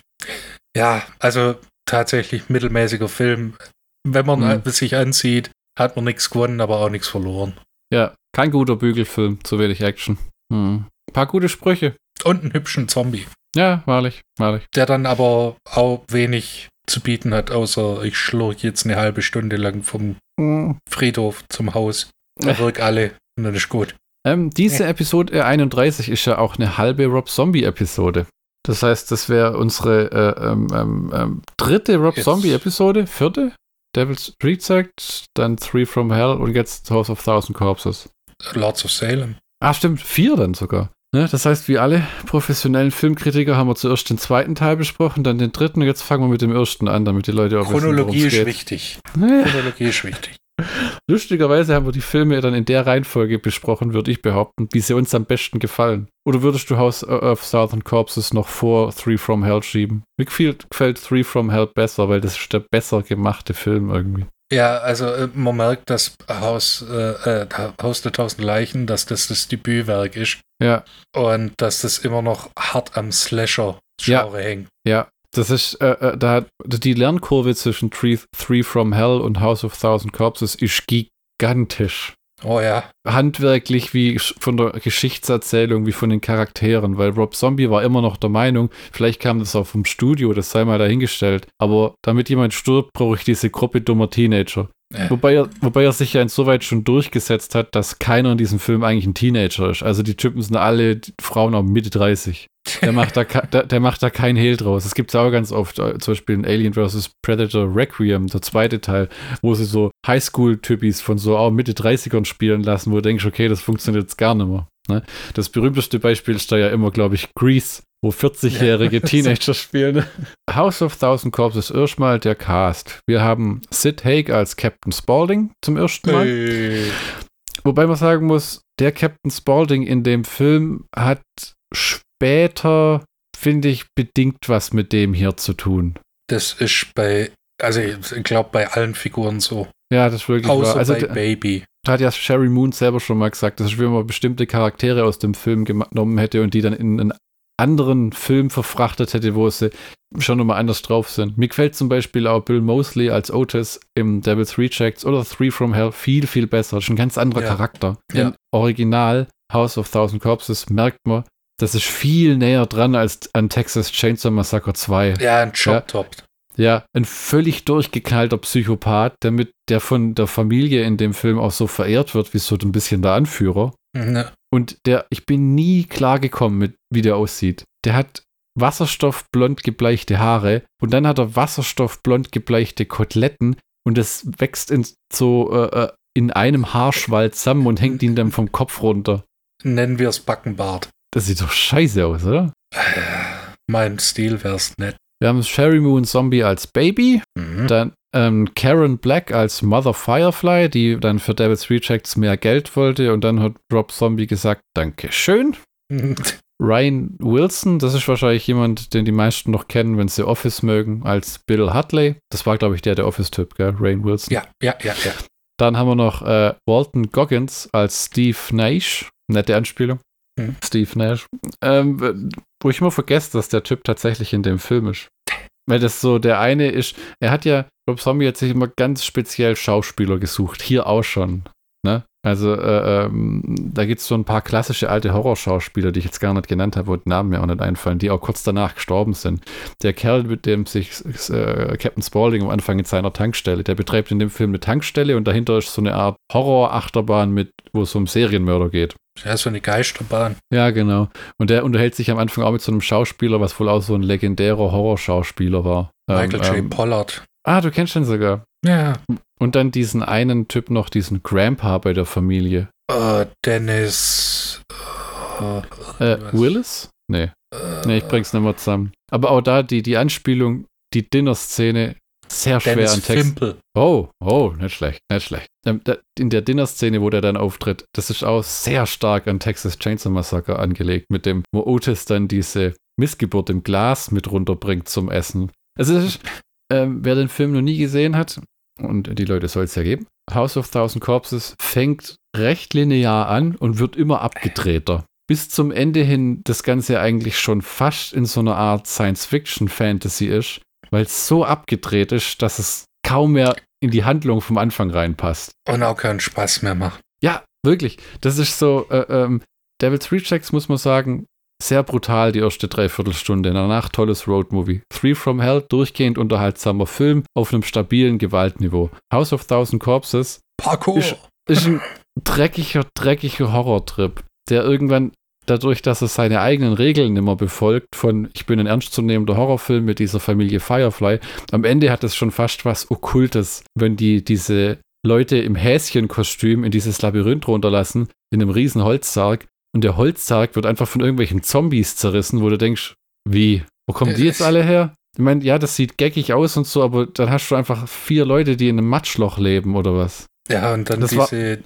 A: ja also tatsächlich mittelmäßiger Film. Wenn man mhm. sich ansieht, hat man nichts gewonnen, aber auch nichts verloren.
B: Ja, kein guter Bügelfilm, zu wenig Action. Hm. Ein paar gute Sprüche.
A: Und einen hübschen Zombie.
B: Ja, wahrlich, wahrlich.
A: Der dann aber auch wenig zu bieten hat, außer ich schlurch jetzt eine halbe Stunde lang vom mhm. Friedhof zum Haus. Da äh. wirkt alle und dann ist gut.
B: Ähm, diese. Episode 31 ist ja auch eine halbe Rob Zombie-Episode. Das heißt, das wäre unsere äh, ähm, ähm, ähm dritte Rob Zombie-Episode, vierte. Devil's Reject, dann Three from Hell und jetzt House of Thousand Corpses.
A: Lords of Salem.
B: Ah, stimmt, vier dann sogar. Ne? Das heißt, wie alle professionellen Filmkritiker haben wir zuerst den zweiten Teil besprochen, dann den dritten und jetzt fangen wir mit dem ersten an, damit die Leute
A: auch Chronologie wissen, ist wichtig. Chronologie ist wichtig.
B: Lustigerweise haben wir die Filme dann in der Reihenfolge besprochen, würde ich behaupten, wie sie uns am besten gefallen. Oder würdest du House of Southern Corpses noch vor Three from Hell schieben? Mir gefällt, gefällt Three from Hell besser, weil das ist der besser gemachte Film irgendwie.
A: Ja, also äh, man merkt, dass Haus, äh, äh, Haus der Tausend Leichen, dass das das Debütwerk ist.
B: Ja.
A: Und dass das immer noch hart am Slasher-Genre
B: ja.
A: hängt.
B: Ja, das ist, äh, äh, da die Lernkurve zwischen Three, Three from Hell und House of Thousand Corpses ist gigantisch.
A: Oh ja.
B: Handwerklich wie von der Geschichtserzählung, wie von den Charakteren, weil Rob Zombie war immer noch der Meinung, vielleicht kam das auch vom Studio, das sei mal dahingestellt, aber damit jemand stirbt, brauche ich diese Gruppe dummer Teenager. Äh. Wobei, er, wobei er sich ja insoweit schon durchgesetzt hat, dass keiner in diesem Film eigentlich ein Teenager ist. Also die Typen sind alle Frauen auch Mitte 30. Der macht da, der, der, macht da kein Hehl draus. Es gibt es auch ganz oft, äh, zum Beispiel in Alien vs. Predator Requiem, der zweite Teil, wo sie so Highschool-Typis von so auch Mitte 30ern spielen lassen, wo du denkst, okay, das funktioniert jetzt gar nicht mehr. Ne? Das berühmteste Beispiel ist da ja immer, glaube ich, Grease, wo 40-jährige Teenager spielen. House of Thousand Corpses erstmal der Cast. Wir haben Sid Haig als Captain Spaulding zum ersten Mal. Hey. Wobei man sagen muss, der Captain Spaulding in dem Film hat später, finde ich, bedingt was mit dem hier zu tun.
A: Das ist bei, also ich glaube bei allen Figuren so.
B: Ja, das ist wirklich
A: Außer
B: wahr. Also,
A: bei Baby.
B: Hat ja Sherry Moon selber schon mal gesagt, dass wenn man bestimmte Charaktere aus dem Film genommen hätte und die dann in einen anderen Film verfrachtet hätte, wo sie schon nochmal anders drauf sind. Mir gefällt zum Beispiel auch Bill Mosley als Otis im Devil's Rejects oder Three from Hell viel, viel besser. Das ist ein ganz anderer ja. Charakter. Ja. Im Original House of Thousand Corpses merkt man, das ist viel näher dran als an Texas Chainsaw Massacre 2.
A: Ja, ein Chop-Top.
B: Ja, ja, ein völlig durchgeknallter Psychopath, der mit der von der Familie in dem Film auch so verehrt wird, wie so ein bisschen der Anführer. Mhm. Und der, ich bin nie klar gekommen mit, wie der aussieht. Der hat wasserstoffblond gebleichte Haare und dann hat er wasserstoffblond gebleichte Koteletten und das wächst in so äh, äh, in einem Haarschwall zusammen und hängt ihn dann vom Kopf runter.
A: Nennen wir es Backenbart.
B: Das sieht doch scheiße aus, oder?
A: Mein Stil wär's nett.
B: Wir haben Sherry Moon Zombie als Baby,
A: Mhm.
B: dann ähm, Karen Black als Mother Firefly, die dann für Devil's Rejects mehr Geld wollte und dann hat Rob Zombie gesagt, Dankeschön. Ryan Wilson, das ist wahrscheinlich jemand, den die meisten noch kennen, wenn sie Office mögen, als Bill Hutley. Das war, glaube ich, der, der Office-Typ, gell? Ryan Wilson.
A: ja, ja, ja, ja.
B: Dann haben wir noch äh, Walton Goggins als Steve Nash. Nette Anspielung.
A: Mhm.
B: Steve Nash. Ähm, wo ich immer vergesse, dass der Typ tatsächlich in dem Film ist. Weil das so der eine ist, er hat ja, Rob Zombie hat sich immer ganz speziell Schauspieler gesucht. Hier auch schon. Ne? Also äh, ähm, da gibt es so ein paar klassische alte Horrorschauspieler, die ich jetzt gar nicht genannt habe, wo die Namen mir auch nicht einfallen, die auch kurz danach gestorben sind. Der Kerl, mit dem sich äh, Captain Spaulding am Anfang in seiner Tankstelle, der betreibt in dem Film eine Tankstelle und dahinter ist so eine Art Horror-Achterbahn, mit, wo es um Serienmörder geht.
A: Ja, so eine Geisterbahn.
B: Ja, genau. Und der unterhält sich am Anfang auch mit so einem Schauspieler, was wohl auch so ein legendärer Horrorschauspieler war.
A: Michael
B: Ähm,
A: J.
B: ähm,
A: Pollard.
B: ah, du kennst den sogar.
A: Ja.
B: Und dann diesen einen Typ noch, diesen Grandpa bei der Familie.
A: Äh, Dennis. Äh,
B: Äh,
A: was?
B: Willis? Nee.
A: Äh,
B: Nee, ich bring's nicht mehr zusammen. Aber auch da die, die Anspielung, die Dinner-Szene, sehr schwer
A: Dennis
B: an Text.
A: Fimple.
B: Oh, oh, nicht schlecht, nicht schlecht. Ähm, In der Dinner-Szene, wo der dann auftritt, das ist auch sehr stark an Texas Chainsaw Massacre angelegt, mit dem, wo Otis dann diese Missgeburt im Glas mit runterbringt zum Essen. Also, es ist, ähm, wer den Film noch nie gesehen hat, und die Leute soll es ja geben, House of Thousand Corpses fängt recht linear an und wird immer abgedrehter. Bis zum Ende hin das Ganze eigentlich schon fast in so einer Art Science-Fiction-Fantasy ist, weil es so abgedreht ist, dass es kaum mehr in die Handlung vom Anfang reinpasst.
A: Und auch keinen Spaß mehr macht.
B: Ja, wirklich. Das ist so, äh, ähm, Devil's Rejects muss man sagen, sehr brutal die erste Dreiviertelstunde. Danach tolles Roadmovie. Three from Hell, durchgehend unterhaltsamer Film auf einem stabilen Gewaltniveau. House of Thousand Corpses
A: Parkour.
B: Ist- ist ein dreckiger, dreckiger Horrortrip, der irgendwann dadurch, dass er seine eigenen Regeln immer befolgt, von ich bin ein ernstzunehmender Horrorfilm mit dieser Familie Firefly, am Ende hat es schon fast was Okkultes, wenn die diese Leute im Häschenkostüm in dieses Labyrinth runterlassen, in einem riesen Holzsarg und der Holzsarg wird einfach von irgendwelchen Zombies zerrissen, wo du denkst, wie, wo kommen die jetzt alle her? Ich meine, ja, das sieht geckig aus und so, aber dann hast du einfach vier Leute, die in einem Matschloch leben oder was.
A: Ja, und dann
B: Das
A: diese,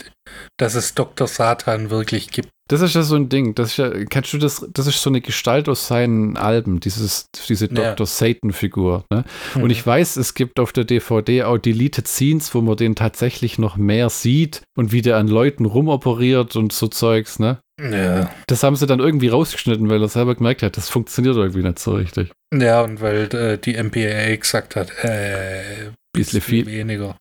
A: dass es Dr. Satan wirklich gibt.
B: Das ist ja so ein Ding. Das ist ja, kennst du das? Das ist so eine Gestalt aus seinen Alben, dieses, diese
A: Ja.
B: Dr. Satan-Figur. Ne?
A: Mhm.
B: Und ich weiß, es gibt auf der DVD auch Deleted Scenes, wo man den tatsächlich noch mehr sieht und wie der an Leuten rumoperiert und so Zeugs. Ne?
A: Ja.
B: Das haben sie dann irgendwie rausgeschnitten, weil er selber gemerkt hat, das funktioniert irgendwie nicht so richtig.
A: ja, und weil äh, die MPAA gesagt hat, äh,
B: Bisschen viel.
A: weniger.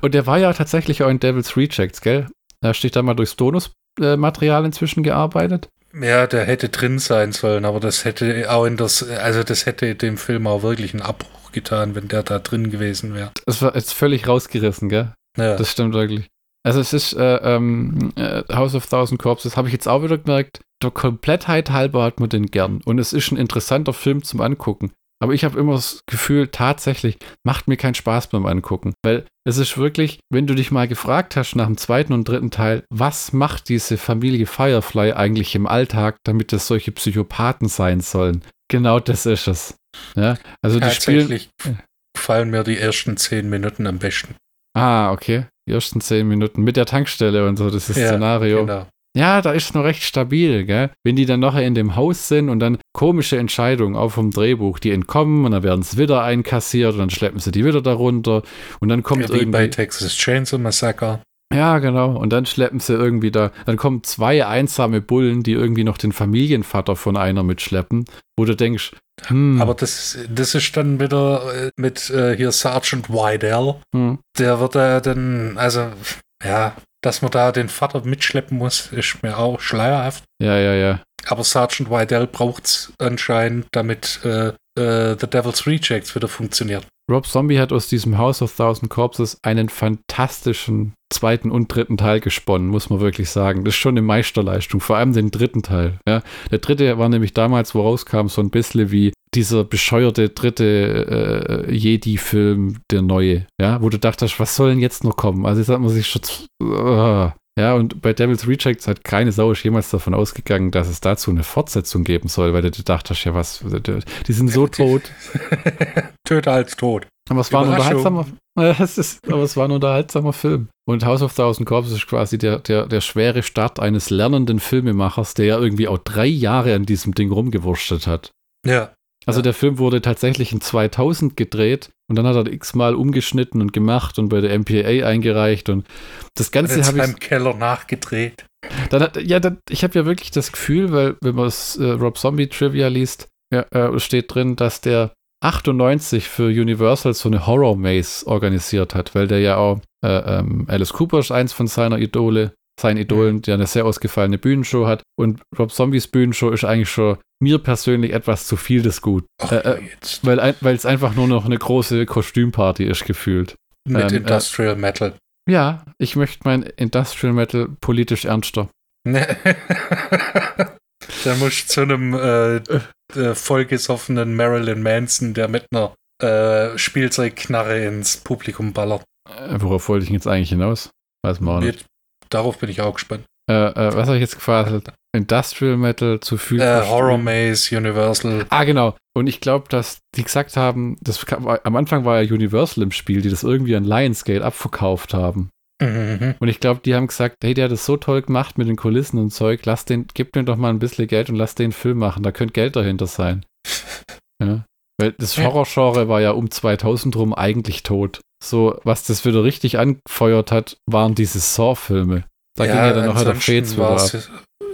B: Und der war ja tatsächlich auch in Devil's Rejects, gell? Da steht da mal durchs Bonusmaterial inzwischen gearbeitet.
A: Ja, der hätte drin sein sollen, aber das hätte auch in das, also das hätte dem Film auch wirklich einen Abbruch getan, wenn der da drin gewesen wäre.
B: Das war jetzt völlig rausgerissen, gell?
A: Ja.
B: Das stimmt wirklich. Also es ist äh, ähm, äh, House of Thousand Corpses, habe ich jetzt auch wieder gemerkt, der Komplettheit halber hat man den gern. Und es ist ein interessanter Film zum Angucken. Aber ich habe immer das Gefühl, tatsächlich macht mir keinen Spaß beim Angucken. Weil es ist wirklich, wenn du dich mal gefragt hast nach dem zweiten und dritten Teil, was macht diese Familie Firefly eigentlich im Alltag, damit es solche Psychopathen sein sollen? Genau das ist es. Ja, also die spielen.
A: Tatsächlich gefallen mir die ersten zehn Minuten am besten.
B: Ah, okay. Die ersten zehn Minuten mit der Tankstelle und so, das ist
A: Ja,
B: Szenario.
A: Genau.
B: Ja, da ist es noch recht stabil, gell? Wenn die dann nachher in dem Haus sind und dann komische Entscheidungen auch vom Drehbuch, die entkommen und dann werden sie wieder einkassiert und dann schleppen sie die wieder darunter und dann kommt
A: Ja, wie bei
B: irgendwie.
A: Texas Chainsaw Massacre.
B: Ja, genau. Und dann schleppen sie irgendwie da. Dann kommen zwei einsame Bullen, die irgendwie noch den Familienvater von einer mitschleppen, wo du denkst, hm,
A: Aber das, das ist dann wieder äh, mit äh, hier Sergeant Wydell.
B: hm,
A: Der wird da dann, also, ja, dass man da den Vater mitschleppen muss, ist mir auch schleierhaft.
B: ja, ja, ja.
A: Aber Sergeant Wydell braucht's anscheinend, damit äh, äh, The Devil's Rejects wieder funktioniert.
B: Rob Zombie hat aus diesem House of Thousand Corpses einen fantastischen zweiten und dritten Teil gesponnen, muss man wirklich sagen. Das ist schon eine Meisterleistung, vor allem den dritten Teil. Ja. Der dritte war nämlich damals, wo rauskam, so ein bisschen wie dieser bescheuerte dritte äh, Jedi-Film, der neue, ja, wo du dachtest, was soll denn jetzt noch kommen? Also jetzt hat man sich schon. Uh, ja, und bei Devil's Rejects hat keine Sau jemals davon ausgegangen, dass es dazu eine Fortsetzung geben soll, weil du gedacht hast, ja was, die sind so tot.
A: Töter als tot.
B: Aber es war ein unterhaltsamer, es ist, aber es war ein unterhaltsamer Film. Und House of Thousand Corpses ist quasi der, der, der schwere Start eines lernenden Filmemachers, der ja irgendwie auch drei Jahre an diesem Ding rumgewurschtelt hat.
A: Ja.
B: Also
A: ja.
B: der Film wurde tatsächlich in 2000 gedreht und dann hat er x-mal umgeschnitten und gemacht und bei der MPA eingereicht und das Ganze habe ich
A: im Keller nachgedreht.
B: Dann hat, ja, dann, ich habe ja wirklich das Gefühl, weil wenn man das äh, Rob Zombie Trivia liest, ja, äh, steht drin, dass der 98 für Universal so eine Horror Maze organisiert hat, weil der ja auch äh, ähm, Alice Cooper ist eins von seiner Idole, seinen Idolen, mhm. der eine sehr ausgefallene Bühnenshow hat und Rob Zombies Bühnenshow ist eigentlich schon mir persönlich etwas zu viel des Gut.
A: Ach,
B: äh, äh, weil, es einfach nur noch eine große Kostümparty ist, gefühlt.
A: Mit ähm, Industrial äh, Metal.
B: Ja, ich möchte mein Industrial Metal politisch ernster.
A: da muss zu einem äh, äh, vollgesoffenen Marilyn Manson, der mit einer äh, Spielzeugknarre ins Publikum ballert.
B: Äh, worauf wollte ich jetzt eigentlich hinaus? Weiß man auch nicht.
A: Darauf bin ich auch gespannt.
B: Äh, äh, was habe ich jetzt gefragt? Industrial Metal zu viel.
A: Äh, Horror Maze, Universal.
B: Ah, genau. Und ich glaube, dass die gesagt haben, das am Anfang war ja Universal im Spiel, die das irgendwie an Lionsgate abverkauft haben. Mhm. Und ich glaube, die haben gesagt, hey, der hat das so toll gemacht mit den Kulissen und Zeug, lass den, gib dem doch mal ein bisschen Geld und lass den Film machen, da könnte Geld dahinter sein. ja. Weil das Horrorgenre war ja um 2000 rum eigentlich tot. So, was das wieder richtig angefeuert hat, waren diese Saw-Filme. Da ja, ging ja dann noch der Fates ab.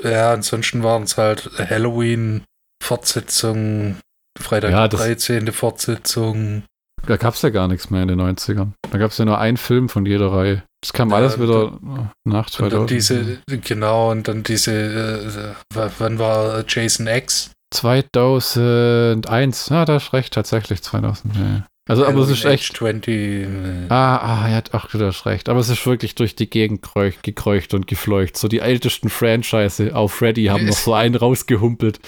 A: Ja, ansonsten waren es halt Halloween-Fortsetzungen, Freitag ja, der 13. Fortsetzung.
B: Da gab es ja gar nichts mehr in den 90ern. Da gab es ja nur einen Film von jeder Reihe. Das kam ja, alles wieder dann, nach 2000.
A: diese, genau, und dann diese, äh, wann war Jason X?
B: 2001. Ja, da ist recht, tatsächlich 2000. Ja. Also, aber es ist echt.
A: 20. Äh.
B: Ah, ah, ja, ach, du hast recht. Aber es ist wirklich durch die Gegend gekreucht und gefleucht. So die ältesten Franchise auf Freddy haben noch so einen rausgehumpelt.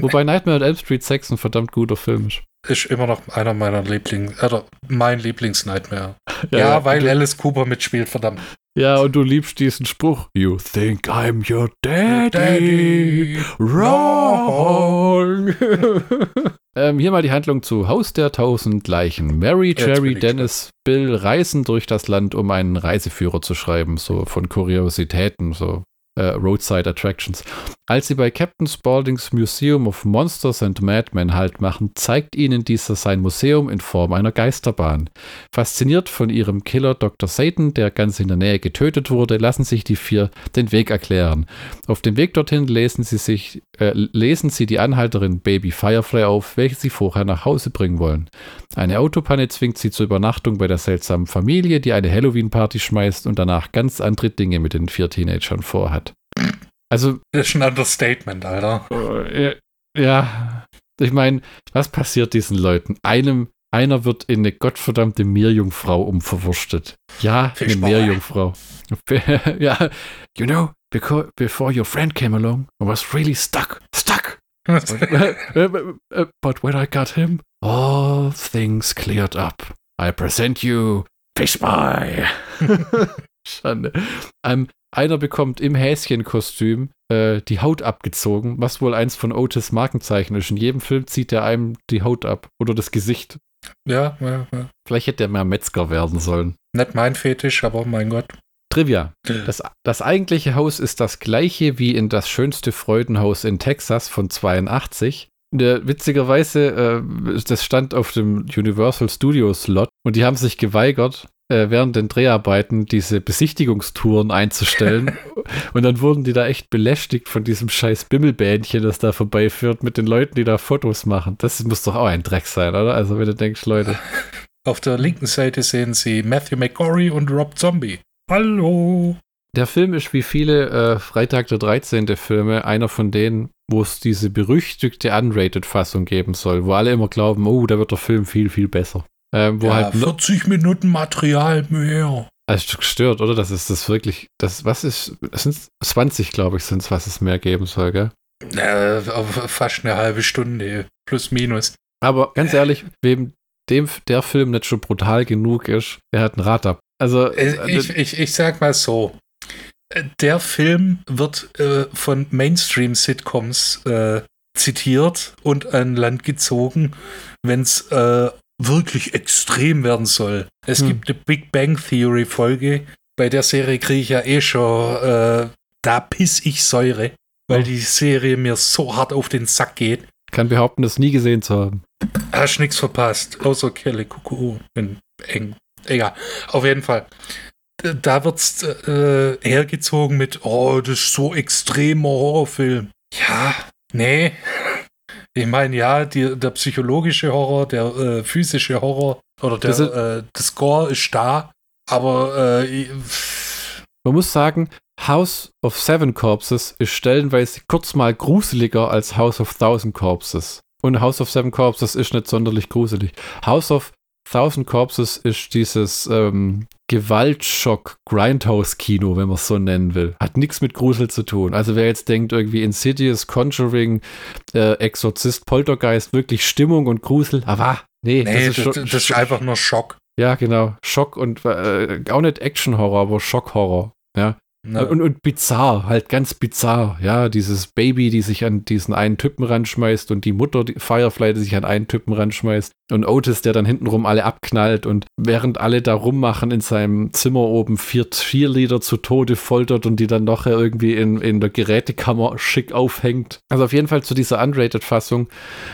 B: Wobei Nightmare on Elm Street 6 ein verdammt guter Film ist.
A: Ist immer noch einer meiner Lieblings, oder mein Lieblings-Nightmare. Ja, ja, weil Alice Cooper mitspielt, verdammt.
B: Ja, und du liebst diesen Spruch. You think I'm your daddy. daddy. Wrong. ähm, hier mal die Handlung zu Haus der tausend Leichen. Mary, Jerry, Dennis, Bill reisen durch das Land, um einen Reiseführer zu schreiben, so von Kuriositäten, so äh, Roadside Attractions. Als sie bei Captain Spauldings Museum of Monsters and Madmen Halt machen, zeigt ihnen dieser sein Museum in Form einer Geisterbahn. Fasziniert von ihrem Killer Dr. Satan, der ganz in der Nähe getötet wurde, lassen sich die vier den Weg erklären. Auf dem Weg dorthin lesen sie, sich, äh, lesen sie die Anhalterin Baby Firefly auf, welche sie vorher nach Hause bringen wollen. Eine Autopanne zwingt sie zur Übernachtung bei der seltsamen Familie, die eine Halloween-Party schmeißt und danach ganz andere Dinge mit den vier Teenagern vorhat. Also.
A: Das ist ein Understatement, Alter.
B: Äh, ja. Ich meine, was passiert diesen Leuten? Einem, einer wird in eine gottverdammte Meerjungfrau umverwurstet. Ja, Fischball. eine Meerjungfrau. ja, you know, because, before your friend came along, I was really stuck. Stuck! but when I got him, all things cleared up. I present you Fish Pie. Schande. Um, einer bekommt im Häschenkostüm äh, die Haut abgezogen, was wohl eins von Otis Markenzeichen ist. In jedem Film zieht er einem die Haut ab oder das Gesicht.
A: Ja, ja, ja.
B: Vielleicht hätte er mehr Metzger werden sollen.
A: Nicht mein Fetisch, aber mein Gott.
B: Trivia. Das, das eigentliche Haus ist das gleiche wie in das schönste Freudenhaus in Texas von 82. Der, witzigerweise, äh, das stand auf dem Universal Studios Lot und die haben sich geweigert, äh, während den Dreharbeiten diese Besichtigungstouren einzustellen. und dann wurden die da echt belästigt von diesem scheiß Bimmelbähnchen, das da vorbeiführt, mit den Leuten, die da Fotos machen. Das muss doch auch ein Dreck sein, oder? Also, wenn du denkst, Leute.
A: Auf der linken Seite sehen Sie Matthew McGorry und Rob Zombie. Hallo!
B: Der Film ist wie viele äh, Freitag der 13. Filme einer von denen, wo es diese berüchtigte Unrated-Fassung geben soll, wo alle immer glauben, oh, da wird der Film viel, viel besser. Ähm, wo
A: ja,
B: halt
A: 40 Minuten Material mehr.
B: Also gestört, oder? Das ist das wirklich, das, was ist, das sind 20, glaube ich, sind es, was es mehr geben soll, gell?
A: Äh, fast eine halbe Stunde, plus minus.
B: Aber ganz ehrlich, wem dem der Film nicht schon brutal genug ist, der hat ein Rad ab. Also,
A: äh, ich, ich, ich sag mal so, der Film wird äh, von Mainstream-Sitcoms äh, zitiert und an Land gezogen, wenn es äh, wirklich extrem werden soll. Es hm. gibt eine Big Bang Theory Folge. Bei der Serie kriege ich ja eh schon, äh, da piss ich Säure, weil oh. die Serie mir so hart auf den Sack geht.
B: Kann behaupten, das nie gesehen zu haben.
A: Hast nichts verpasst, außer Kelly Kuckuck in eng. Egal, auf jeden Fall da wird's äh, hergezogen mit, oh, das ist so extremer Horrorfilm. Ja, nee. Ich meine, ja, die, der psychologische Horror, der äh, physische Horror oder der, das, äh, das Score ist da, aber äh,
B: man muss sagen, House of Seven Corpses ist stellenweise kurz mal gruseliger als House of Thousand Corpses. Und House of Seven Corpses ist nicht sonderlich gruselig. House of Thousand Corpses ist dieses ähm, Gewaltschock Grindhouse Kino, wenn man es so nennen will. Hat nichts mit Grusel zu tun. Also wer jetzt denkt, irgendwie Insidious, Conjuring, äh, Exorzist, Poltergeist, wirklich Stimmung und Grusel, aber nee,
A: nee das, ist, das, das ist einfach nur Schock.
B: Ja, genau. Schock und äh, auch nicht Action-Horror, aber Schockhorror. Ja. Ne. Und, und bizarr, halt ganz bizarr. Ja, dieses Baby, die sich an diesen einen Typen ranschmeißt und die Mutter, die Firefly, die sich an einen Typen ranschmeißt und Otis, der dann hintenrum alle abknallt und während alle da rummachen in seinem Zimmer oben vier Cheerleader zu Tode foltert und die dann noch irgendwie in, in der Gerätekammer schick aufhängt. Also auf jeden Fall zu dieser Unrated-Fassung,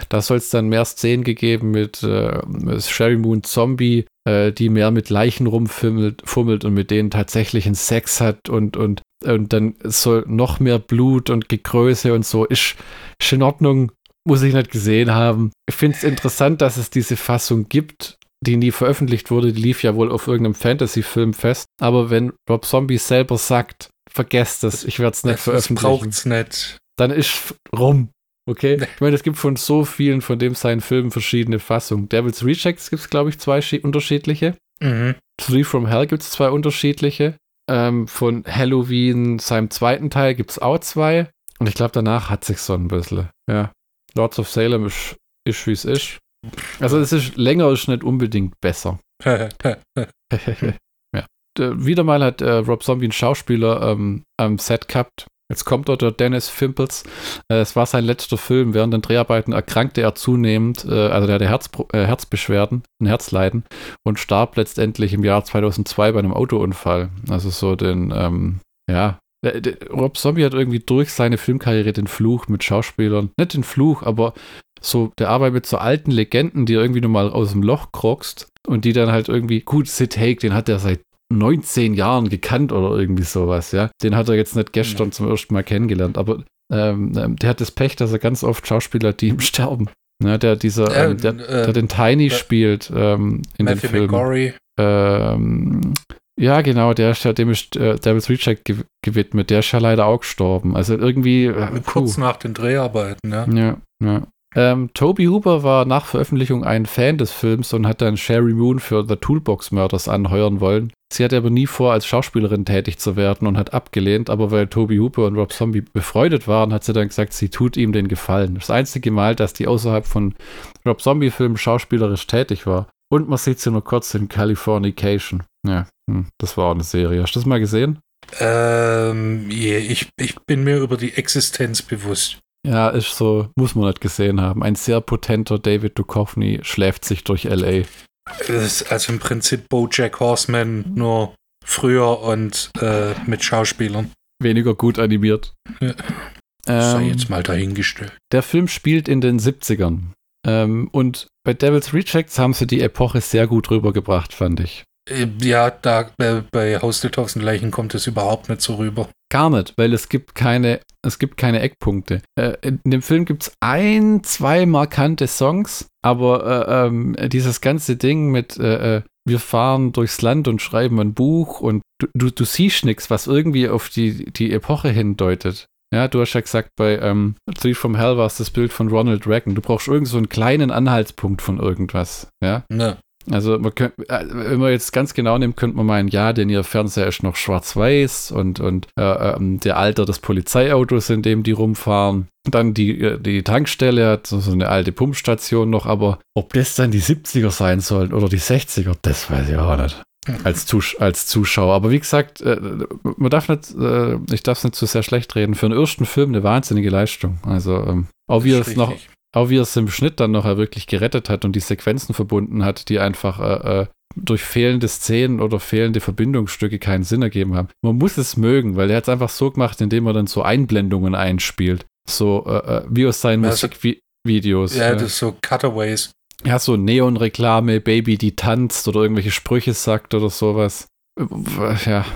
B: da soll es dann mehr Szenen gegeben mit äh, Sherry Moon Zombie, äh, die mehr mit Leichen rumfummelt fummelt und mit denen tatsächlich einen Sex hat und, und, und dann soll noch mehr Blut und Gegröße und so. Ist, ist in Ordnung, muss ich nicht gesehen haben. Ich finde es interessant, dass es diese Fassung gibt, die nie veröffentlicht wurde. Die lief ja wohl auf irgendeinem Fantasy-Film fest. Aber wenn Rob Zombie selber sagt, vergesst es, ich werde es nicht veröffentlichen.
A: braucht's nicht.
B: Dann ist rum. Okay? Ich meine, es gibt von so vielen von dem seinen Filmen verschiedene Fassungen. Devil's Rejects gibt es, glaube ich, zwei unterschiedliche. Mhm. Three from Hell gibt es zwei unterschiedliche. Ähm, von Halloween, seinem zweiten Teil, gibt es auch zwei. Und ich glaube, danach hat sich so ein bisschen. Ja. Lords of Salem ist, ist wie es ist. Also, es ist länger, ist nicht unbedingt besser. ja. Wieder mal hat äh, Rob Zombie einen Schauspieler ähm, am Set gehabt, Jetzt kommt dort der Dennis Fimples. Äh, es war sein letzter Film. Während den Dreharbeiten erkrankte er zunehmend, äh, also der hatte Herz, äh, Herzbeschwerden, ein Herzleiden und starb letztendlich im Jahr 2002 bei einem Autounfall. Also so den, ähm, ja. Rob Zombie hat irgendwie durch seine Filmkarriere den Fluch mit Schauspielern, nicht den Fluch, aber so der Arbeit mit so alten Legenden, die irgendwie nur mal aus dem Loch krogst und die dann halt irgendwie, gut, Sid Haig, den hat er seit 19 Jahren gekannt oder irgendwie sowas, ja. Den hat er jetzt nicht gestern mhm. zum ersten Mal kennengelernt, aber ähm, ähm, der hat das Pech, dass er ganz oft Schauspieler, die ihm sterben. Ja, der dieser, ähm, der, äh, der, den Tiny äh, spielt ähm, in Matthew dem Film. Ähm, ja, genau, der ist ja, dem ist äh, Devil's Reject ge gewidmet. Der ist ja leider auch gestorben. Also irgendwie. Äh,
A: Kurz nach den Dreharbeiten, ja.
B: Ja, ja. Ähm, Toby Hooper war nach Veröffentlichung ein Fan des Films und hat dann Sherry Moon für The Toolbox Murders anheuern wollen. Sie hatte aber nie vor, als Schauspielerin tätig zu werden und hat abgelehnt, aber weil Toby Hooper und Rob Zombie befreundet waren, hat sie dann gesagt, sie tut ihm den Gefallen. Das einzige Mal, dass die außerhalb von Rob Zombie-Filmen schauspielerisch tätig war. Und man sieht sie nur kurz in Californication. Ja, hm, das war auch eine Serie. Hast du das mal gesehen?
A: Ähm, yeah, ich, ich bin mir über die Existenz bewusst.
B: Ja, ist so, muss man nicht gesehen haben. Ein sehr potenter David Duchovny schläft sich durch L.A.
A: Also im Prinzip Bojack Horseman nur früher und äh, mit Schauspielern.
B: Weniger gut animiert.
A: Ja. Sei ähm, jetzt mal dahingestellt.
B: Der Film spielt in den 70ern. Ähm, und bei Devil's Rejects haben sie die Epoche sehr gut rübergebracht, fand ich.
A: Äh, ja, da äh, bei Haus der tausend Leichen kommt es überhaupt nicht so rüber.
B: Gar nicht, weil es gibt keine, es gibt keine Eckpunkte. Äh, in dem Film gibt es ein, zwei markante Songs, aber äh, ähm, dieses ganze Ding mit äh, äh, wir fahren durchs Land und schreiben ein Buch und du, du, du siehst nichts, was irgendwie auf die, die Epoche hindeutet. Ja, du hast ja gesagt, bei ähm, Three from Hell war es das Bild von Ronald Reagan. Du brauchst irgend so einen kleinen Anhaltspunkt von irgendwas. Ja.
A: Ne.
B: Also, man könnt, äh, wenn man jetzt ganz genau nimmt, könnte man meinen, ja, denn ihr Fernseher ist noch schwarz-weiß und, und äh, ähm, der Alter des Polizeiautos, in dem die rumfahren. Dann die, äh, die Tankstelle hat so, eine alte Pumpstation noch, aber ob das dann die 70er sein sollen oder die 60er, das weiß ich auch nicht. Als, Zus als Zuschauer. Aber wie gesagt, äh, man darf nicht, ich darf es nicht zu sehr schlecht reden. Für einen ersten Film eine wahnsinnige Leistung. Also, ähm, auch wie es noch, auch wie er es im Schnitt dann noch wirklich gerettet hat und die Sequenzen verbunden hat, die einfach äh, äh, durch fehlende Szenen oder fehlende Verbindungsstücke keinen Sinn ergeben haben. Man muss es mögen, weil er hat es einfach so gemacht, indem er dann so Einblendungen einspielt. So äh, äh wie aus seinen also, Musikvideos.
A: Ja, das ist so Cutaways
B: ja, so Neon-Reklame, Baby, die tanzt oder irgendwelche Sprüche sagt oder sowas. Ja.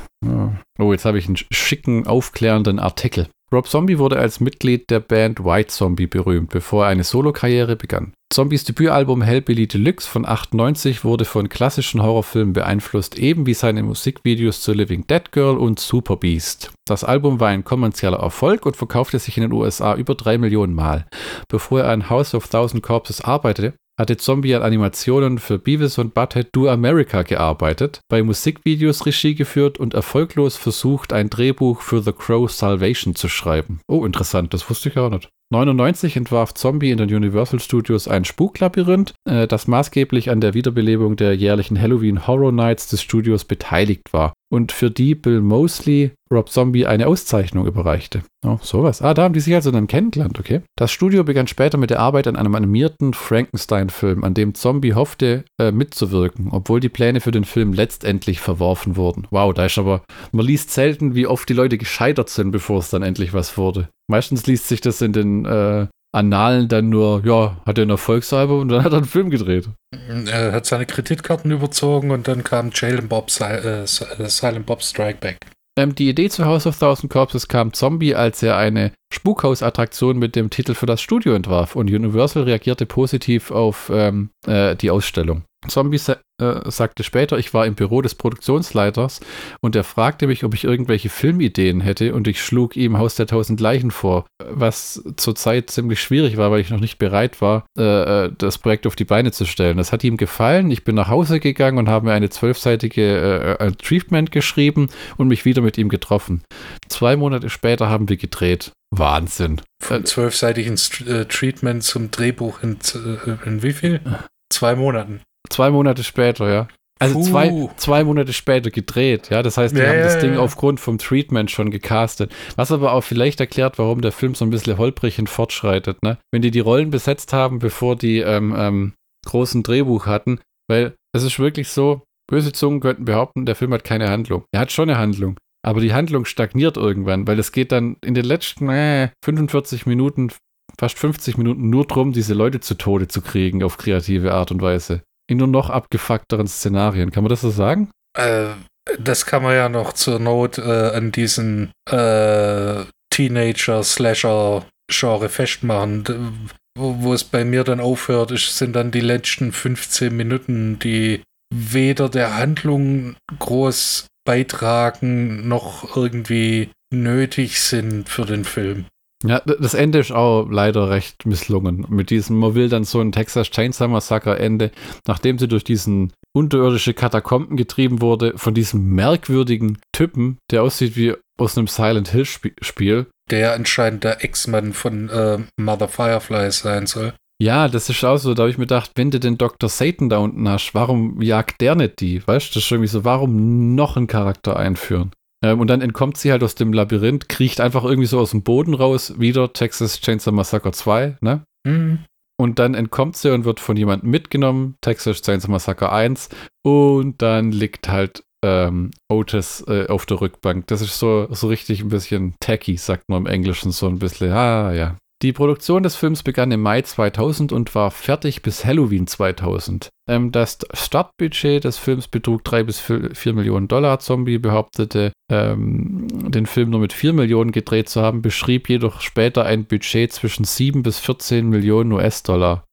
B: Oh, jetzt habe ich einen schicken, aufklärenden Artikel. Rob Zombie wurde als Mitglied der Band White Zombie berühmt, bevor er eine Solokarriere begann. Zombies Debütalbum Hellbilly Deluxe von 98 wurde von klassischen Horrorfilmen beeinflusst, eben wie seine Musikvideos zu Living Dead Girl und Super Beast. Das Album war ein kommerzieller Erfolg und verkaufte sich in den USA über drei Millionen Mal. Bevor er an House of Thousand Corpses arbeitete, hatte Zombie an Animationen für Beavis und Butthead Do America gearbeitet, bei Musikvideos Regie geführt und erfolglos versucht, ein Drehbuch für The Crow Salvation zu schreiben. Oh, interessant, das wusste ich auch nicht. 1999 entwarf Zombie in den Universal Studios ein Spuklabyrinth, äh, das maßgeblich an der Wiederbelebung der jährlichen Halloween Horror Nights des Studios beteiligt war und für die Bill Mosley Rob Zombie eine Auszeichnung überreichte. Oh, sowas. Ah, da haben die sich also dann kennengelernt, okay. Das Studio begann später mit der Arbeit an einem animierten Frankenstein-Film, an dem Zombie hoffte, äh, mitzuwirken, obwohl die Pläne für den Film letztendlich verworfen wurden. Wow, da ist aber, man liest selten, wie oft die Leute gescheitert sind, bevor es dann endlich was wurde. Meistens liest sich das in den äh, Annalen dann nur, ja, hat er einen Erfolgsalbum und dann hat er einen Film gedreht.
A: Er hat seine Kreditkarten überzogen und dann kam Jalen Bob, äh, Silent Bob Strike Back.
B: Ähm, die Idee zu House of Thousand Corpses kam Zombie, als er eine Spukhaus-Attraktion mit dem Titel für das Studio entwarf und Universal reagierte positiv auf ähm, äh, die Ausstellung. Zombie äh, sagte später, ich war im Büro des Produktionsleiters und er fragte mich, ob ich irgendwelche Filmideen hätte und ich schlug ihm Haus der tausend Leichen vor, was zurzeit ziemlich schwierig war, weil ich noch nicht bereit war, äh, äh das Projekt auf die Beine zu stellen. Das hat ihm gefallen. Ich bin nach Hause gegangen und habe mir eine zwölfseitige äh, Treatment geschrieben und mich wieder mit ihm getroffen. Zwei Monate später haben wir gedreht. Wahnsinn.
A: Von zwölfseitigen äh, Treatment zum Drehbuch in, in wie viel? Zwei Monaten.
B: Zwei Monate später, ja. Also zwei, zwei Monate später gedreht, ja. Das heißt, die ja, haben das Ding aufgrund vom Treatment schon gecastet. Was aber auch vielleicht erklärt, warum der Film so ein bisschen holprig und fortschreitet, ne? Wenn die die Rollen besetzt haben, bevor die ähm, ähm, großen Drehbuch hatten, weil es ist wirklich so, böse Zungen könnten behaupten, der Film hat keine Handlung. Er hat schon eine Handlung, aber die Handlung stagniert irgendwann, weil es geht dann in den letzten äh, 45 Minuten, fast 50 Minuten nur darum, diese Leute zu Tode zu kriegen auf kreative Art und Weise in nur noch abgefuckteren Szenarien. Kann man das so sagen?
A: Äh, das kann man ja noch zur Not äh, an diesen äh, Teenager-Slasher-Genre festmachen. Wo, wo, es bei mir dann aufhört, ist, sind dann die letzten 15 Minuten, die weder der Handlung groß beitragen noch irgendwie nötig sind für den Film.
B: Ja, das Ende ist auch leider recht misslungen. Mit diesem, man will dann so ein Texas Chainsaw Massacre Ende, nachdem sie durch diesen unterirdische Katakomben getrieben wurde, von diesem merkwürdigen Typen, der aussieht wie aus einem Silent Hill Spiel.
A: Der anscheinend der Ex-Mann von äh, Mother Firefly sein soll.
B: Ja, das ist auch so, da habe ich mir gedacht, wenn du den Dr. Satan da unten hast, warum jagt der nicht die? Weißt du, das ist irgendwie so, warum noch einen Charakter einführen? Ähm, und dann entkommt sie halt aus dem Labyrinth, kriecht einfach irgendwie so aus dem Boden raus, wieder Texas Chainsaw Massacre 2, ne? Mhm. Und dann entkommt sie und wird von jemandem mitgenommen, Texas Chainsaw Massacre 1. Und dann liegt halt ähm, Otis äh, auf der Rückbank. Das ist so, so richtig ein bisschen tacky, sagt man im Englischen so ein bisschen. Ah, ja. Die Produktion des Films begann im Mai 2000 und war fertig bis Halloween 2000. Ähm, das Startbudget des Films betrug 3 bis 4 Millionen Dollar. Zombie behauptete, ähm, den Film nur mit 4 Millionen gedreht zu haben, beschrieb jedoch später ein Budget zwischen 7 bis 14 Millionen US-Dollar.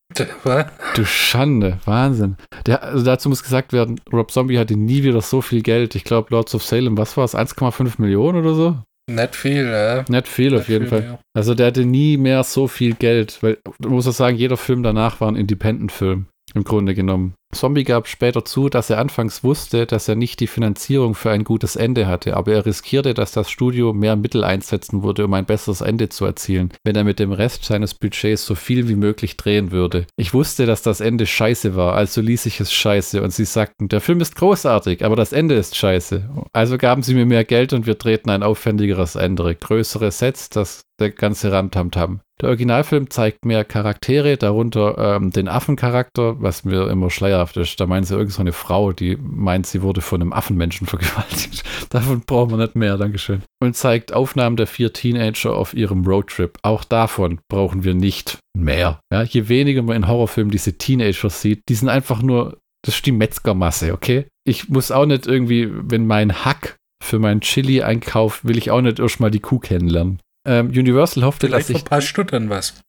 B: Du Schande, Wahnsinn. Der, also dazu muss gesagt werden, Rob Zombie hatte nie wieder so viel Geld. Ich glaube, Lords of Salem, was war es, 1,5 Millionen oder so?
A: Nicht viel, ja.
B: Nicht viel auf
A: Nicht
B: jeden
A: viel
B: Fall.
A: mehr.
B: Also der hatte nie mehr so viel Geld, weil, du musst auch sagen, jeder Film danach war ein Independent-Film, im Grunde genommen. Zombie gab später zu, dass er anfangs wusste, dass er nicht die Finanzierung für ein gutes Ende hatte, aber er riskierte, dass das Studio mehr Mittel einsetzen würde, um ein besseres Ende zu erzielen, wenn er mit dem Rest seines Budgets so viel wie möglich drehen würde. Ich wusste, dass das Ende scheiße war, also ließ ich es scheiße und sie sagten, der Film ist großartig, aber das Ende ist scheiße. Also gaben sie mir mehr Geld und wir drehten ein aufwendigeres Ende, größere Sets, das der ganze Ramtamtam. Der Originalfilm zeigt mehr Charaktere, darunter ähm, den Affencharakter, was mir immer schleierhaft ist. Da meinen sie irgend so eine Frau, die meint, sie wurde von einem Affenmenschen vergewaltigt. Davon brauchen wir nicht mehr, Dankeschön. Und zeigt Aufnahmen der vier Teenager auf ihrem Roadtrip. Auch davon brauchen wir nicht mehr. Ja, je weniger man in Horrorfilmen diese Teenager sieht, die sind einfach nur, das ist die Metzgermasse, okay? Ich muss auch nicht irgendwie, wenn mein Hack für meinen Chili einkauft, will ich auch nicht erst mal die Kuh kennenlernen. Ähm, Universal hoffte, dass
A: Vielleicht
B: ich
A: verpasst du dann was.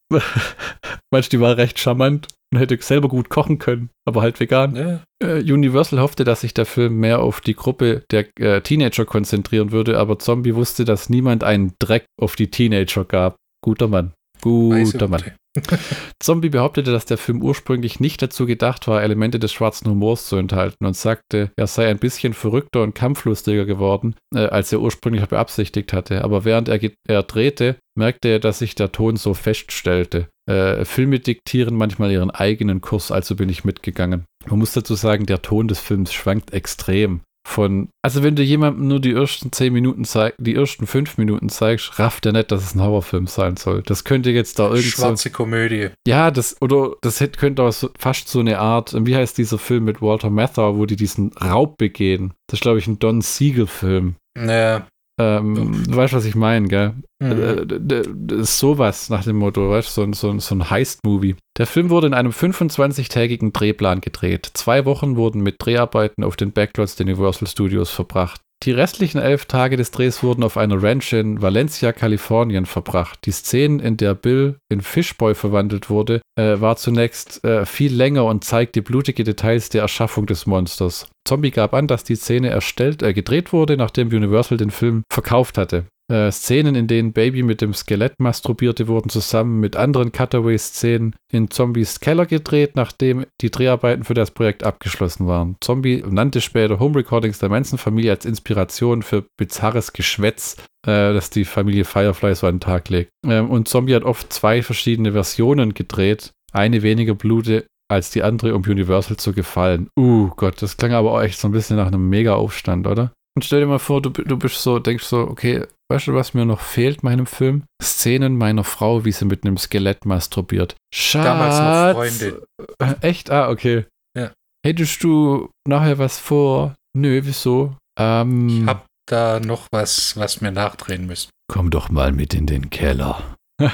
B: Meinst die war recht charmant und hätte selber gut kochen können, aber halt vegan.
A: Ne?
B: Äh, Universal hoffte, dass sich der Film mehr auf die Gruppe der äh, Teenager konzentrieren würde, aber Zombie wusste, dass niemand einen Dreck auf die Teenager gab. Guter Mann. Guter Mann. Zombie behauptete, dass der Film ursprünglich nicht dazu gedacht war, Elemente des schwarzen Humors zu enthalten und sagte, er sei ein bisschen verrückter und kampflustiger geworden, äh, als er ursprünglich beabsichtigt hatte. Aber während er, er drehte, merkte er, dass sich der Ton so feststellte. Äh, Filme diktieren manchmal ihren eigenen Kurs, also bin ich mitgegangen. Man muss dazu sagen, der Ton des Films schwankt extrem. Von, also wenn du jemandem nur die ersten zehn Minuten zeigst, die ersten fünf Minuten zeigst, rafft er nicht, dass es ein Horrorfilm sein soll. Das könnte jetzt da irgend so,
A: Schwarze Komödie.
B: ja, das, oder das hätte, könnte auch so, fast so eine Art, wie heißt dieser Film mit Walter Matthau, wo die diesen Raub begehen? Das ist, glaube ich, ein Don Siegel-Film.
A: Ja.
B: Ähm, du weißt, was ich meine, gell?
A: Mhm.
B: Äh, d- Das ist sowas nach dem Motto, weißt du, so, ein- so, ein- so ein Heist-Movie. Der Film wurde in einem 25-tägigen Drehplan gedreht. Zwei Wochen wurden mit Dreharbeiten auf den Backlots der Universal Studios verbracht. Die restlichen elf Tage des Drehs wurden auf einer Ranch in Valencia, Kalifornien verbracht. Die Szene, in der Bill in Fishboy verwandelt wurde, äh, war zunächst äh, viel länger und zeigte blutige Details der Erschaffung des Monsters. Zombie gab an, dass die Szene erstellt, äh, gedreht wurde, nachdem Universal den Film verkauft hatte. Äh, Szenen, in denen Baby mit dem Skelett masturbierte, wurden zusammen mit anderen Cutaway-Szenen in Zombies Keller gedreht, nachdem die Dreharbeiten für das Projekt abgeschlossen waren. Zombie nannte später Home Recordings der Manson-Familie als Inspiration für bizarres Geschwätz, äh, das die Familie Firefly so an den Tag legt. Ähm, und Zombie hat oft zwei verschiedene Versionen gedreht, eine weniger Blute als die andere, um Universal zu gefallen. Uh Gott, das klang aber auch echt so ein bisschen nach einem Mega-Aufstand, oder? Und stell dir mal vor, du, du bist so, denkst so, okay, weißt du, was mir noch fehlt meinem Film? Szenen meiner Frau, wie sie mit einem Skelett masturbiert. Schatz.
A: Damals noch Freundin.
B: Äh, Echt? Ah, okay.
A: Ja.
B: Hättest du nachher was vor? Nö, wieso? Ähm,
A: Ich hab da noch was, was mir nachdrehen müsst.
B: komm doch mal mit in den Keller.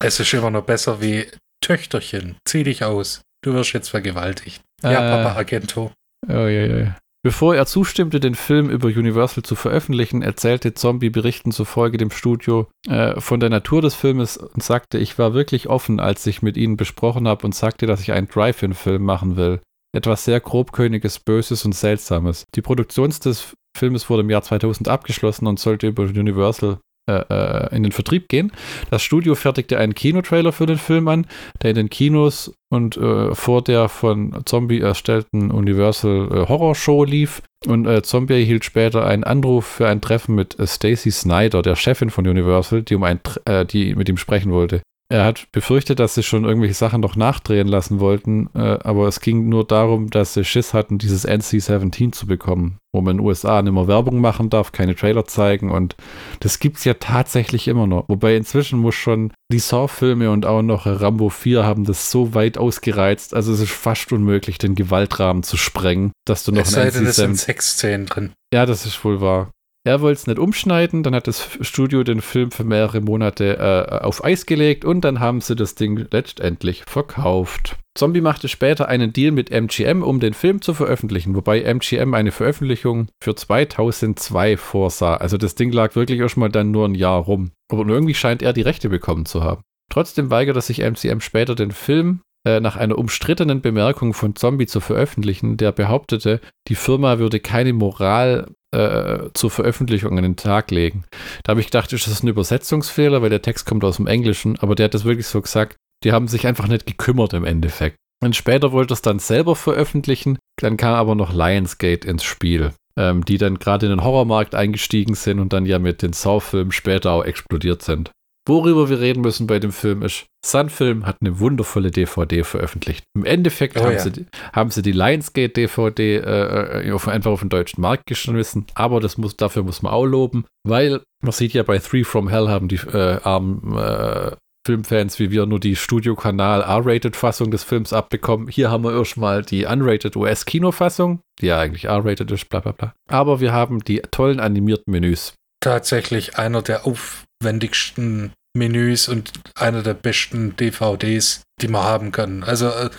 A: Es ist immer noch besser wie Töchterchen, zieh dich aus. Du wirst jetzt vergewaltigt. Ja,
B: Äh.
A: Papa Argento.
B: Oh, ja, ja. Bevor er zustimmte, den Film über Universal zu veröffentlichen, erzählte Zombie Berichten zufolge dem Studio äh, von der Natur des Filmes und sagte, ich war wirklich offen, als ich mit ihnen besprochen habe und sagte, dass ich einen Drive-In-Film machen will. Etwas sehr grobköniges, Böses und Seltsames. Die Produktion des Filmes wurde im Jahr 2000 abgeschlossen und sollte über Universal äh, äh, in den Vertrieb gehen. Das Studio fertigte einen Kinotrailer für den Film an, der in den Kinos und äh, vor der von Zombie erstellten Universal äh, Horror Show lief. Und äh, Zombie erhielt später einen Anruf für ein Treffen mit äh, Stacy Snyder, der Chefin von Universal, die, um ein, äh, die mit ihm sprechen wollte. Er hat befürchtet, dass sie schon irgendwelche Sachen noch nachdrehen lassen wollten, äh, aber es ging nur darum, dass sie Schiss hatten, dieses NC-17 zu bekommen, wo man in den USA nicht mehr Werbung machen darf, keine Trailer zeigen und das gibt's ja tatsächlich immer noch. Wobei inzwischen muss schon die Saw-Filme und auch noch Rambo 4 haben das so weit ausgereizt, also es ist fast unmöglich, den Gewaltrahmen zu sprengen, dass du noch
A: Es
B: ein
A: sei denn, es sind
B: NC-17
A: Sexszenen drin.
B: ja, das ist wohl wahr. Er wollte es nicht umschneiden, dann hat das Studio den Film für mehrere Monate äh, auf Eis gelegt und dann haben sie das Ding letztendlich verkauft. Zombie machte später einen Deal mit MGM, um den Film zu veröffentlichen, wobei MGM eine Veröffentlichung für 2002 vorsah. Also das Ding lag wirklich erstmal dann nur ein Jahr rum. Aber irgendwie scheint er die Rechte bekommen zu haben. Trotzdem weigerte sich MCM später den Film äh, nach einer umstrittenen Bemerkung von Zombie zu veröffentlichen, der behauptete, die Firma würde keine Moral äh, zur Veröffentlichung an den Tag legen. Da habe ich gedacht, ist das ein Übersetzungsfehler, weil der Text kommt aus dem Englischen, aber der hat das wirklich so gesagt. Die haben sich einfach nicht gekümmert im Endeffekt. Und später wollte es dann selber veröffentlichen. Dann kam aber noch Lionsgate ins Spiel, ähm, die dann gerade in den Horrormarkt eingestiegen sind und dann ja mit den Saw-Filmen später auch explodiert sind. Worüber wir reden müssen bei dem Film ist, Sunfilm hat eine wundervolle DVD veröffentlicht. Im Endeffekt
A: Oh
B: haben,
A: ja.
B: sie, haben sie die Lionsgate DVD äh, auf, einfach auf den deutschen Markt geschmissen, aber das muss, dafür muss man auch loben, weil man sieht ja bei Three from Hell haben die äh, armen äh, Filmfans wie wir nur die Studiokanal R-Rated-Fassung des Films abbekommen. Hier haben wir erstmal die Unrated US-Kinofassung, die ja eigentlich R-Rated ist, bla bla bla. Aber wir haben die tollen animierten Menüs.
A: Tatsächlich einer der aufwendigsten Menüs und einer der besten DVDs, die man haben kann. Also äh,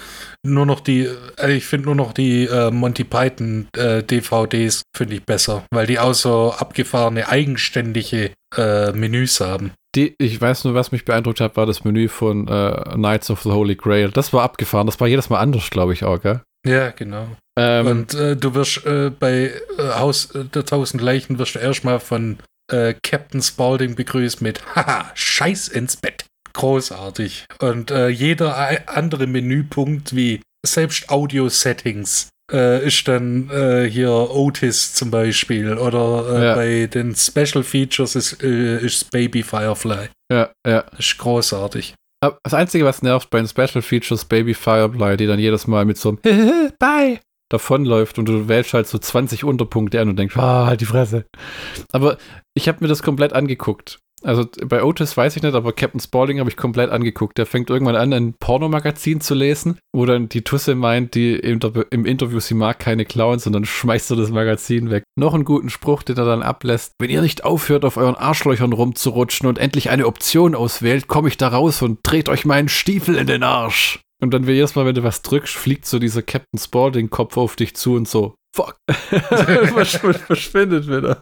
A: nur noch die, also ich finde nur noch die äh, Monty Python äh, DVDs finde ich besser, weil die auch so abgefahrene, eigenständige äh, Menüs haben.
B: Die, ich weiß nur, was mich beeindruckt hat, war das Menü von äh, Knights of the Holy Grail. Das war abgefahren. Das war jedes Mal anders, glaube ich auch, gell?
A: Ja, genau.
B: Ähm,
A: Und äh, du wirst äh, bei äh, Haus der tausend Leichen wirst du erstmal von äh, Captain Spaulding begrüßt mit Haha, Scheiß ins Bett. Großartig. Und äh, jeder andere Menüpunkt wie selbst Audio-Settings äh, ist dann äh, hier Otis zum Beispiel oder äh,
B: Ja.
A: bei den Special Features ist, äh, ist Baby Firefly.
B: ja, ja.
A: Ist großartig.
B: Das Einzige, was nervt bei den Special Features, Baby Firefly, die dann jedes Mal mit so einem Bye davonläuft und du wählst halt so 20 Unterpunkte an und denkst, ah, halt die Fresse. Aber ich habe mir das komplett angeguckt. Also bei Otis weiß ich nicht, aber Captain Spaulding habe ich komplett angeguckt. Der fängt irgendwann an, ein Pornomagazin zu lesen, wo dann die Tusse meint, die im, im Interview, sie mag keine Clowns und dann schmeißt er das Magazin weg. Noch einen guten Spruch, den er dann ablässt. Wenn ihr nicht aufhört, auf euren Arschlöchern rumzurutschen und endlich eine Option auswählt, komme ich da raus und dreht euch meinen Stiefel in den Arsch. Und dann jedes Mal, wenn du was drückst, fliegt so dieser Captain Spaulding-Kopf auf dich zu und so, fuck. Verschw- Verschwindet wieder.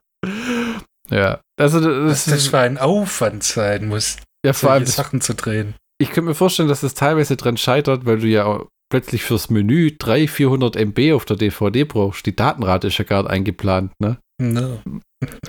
B: Ja, also
A: Was
B: das,
A: das für ein Aufwand sein muss,
B: ja, vor allem, das,
A: Sachen zu drehen.
B: ich könnte mir vorstellen, dass das teilweise dran scheitert, weil du ja plötzlich fürs Menü 300, 400 MB auf der DVD brauchst. Die Datenrate ist ja gerade eingeplant, ne?
A: No.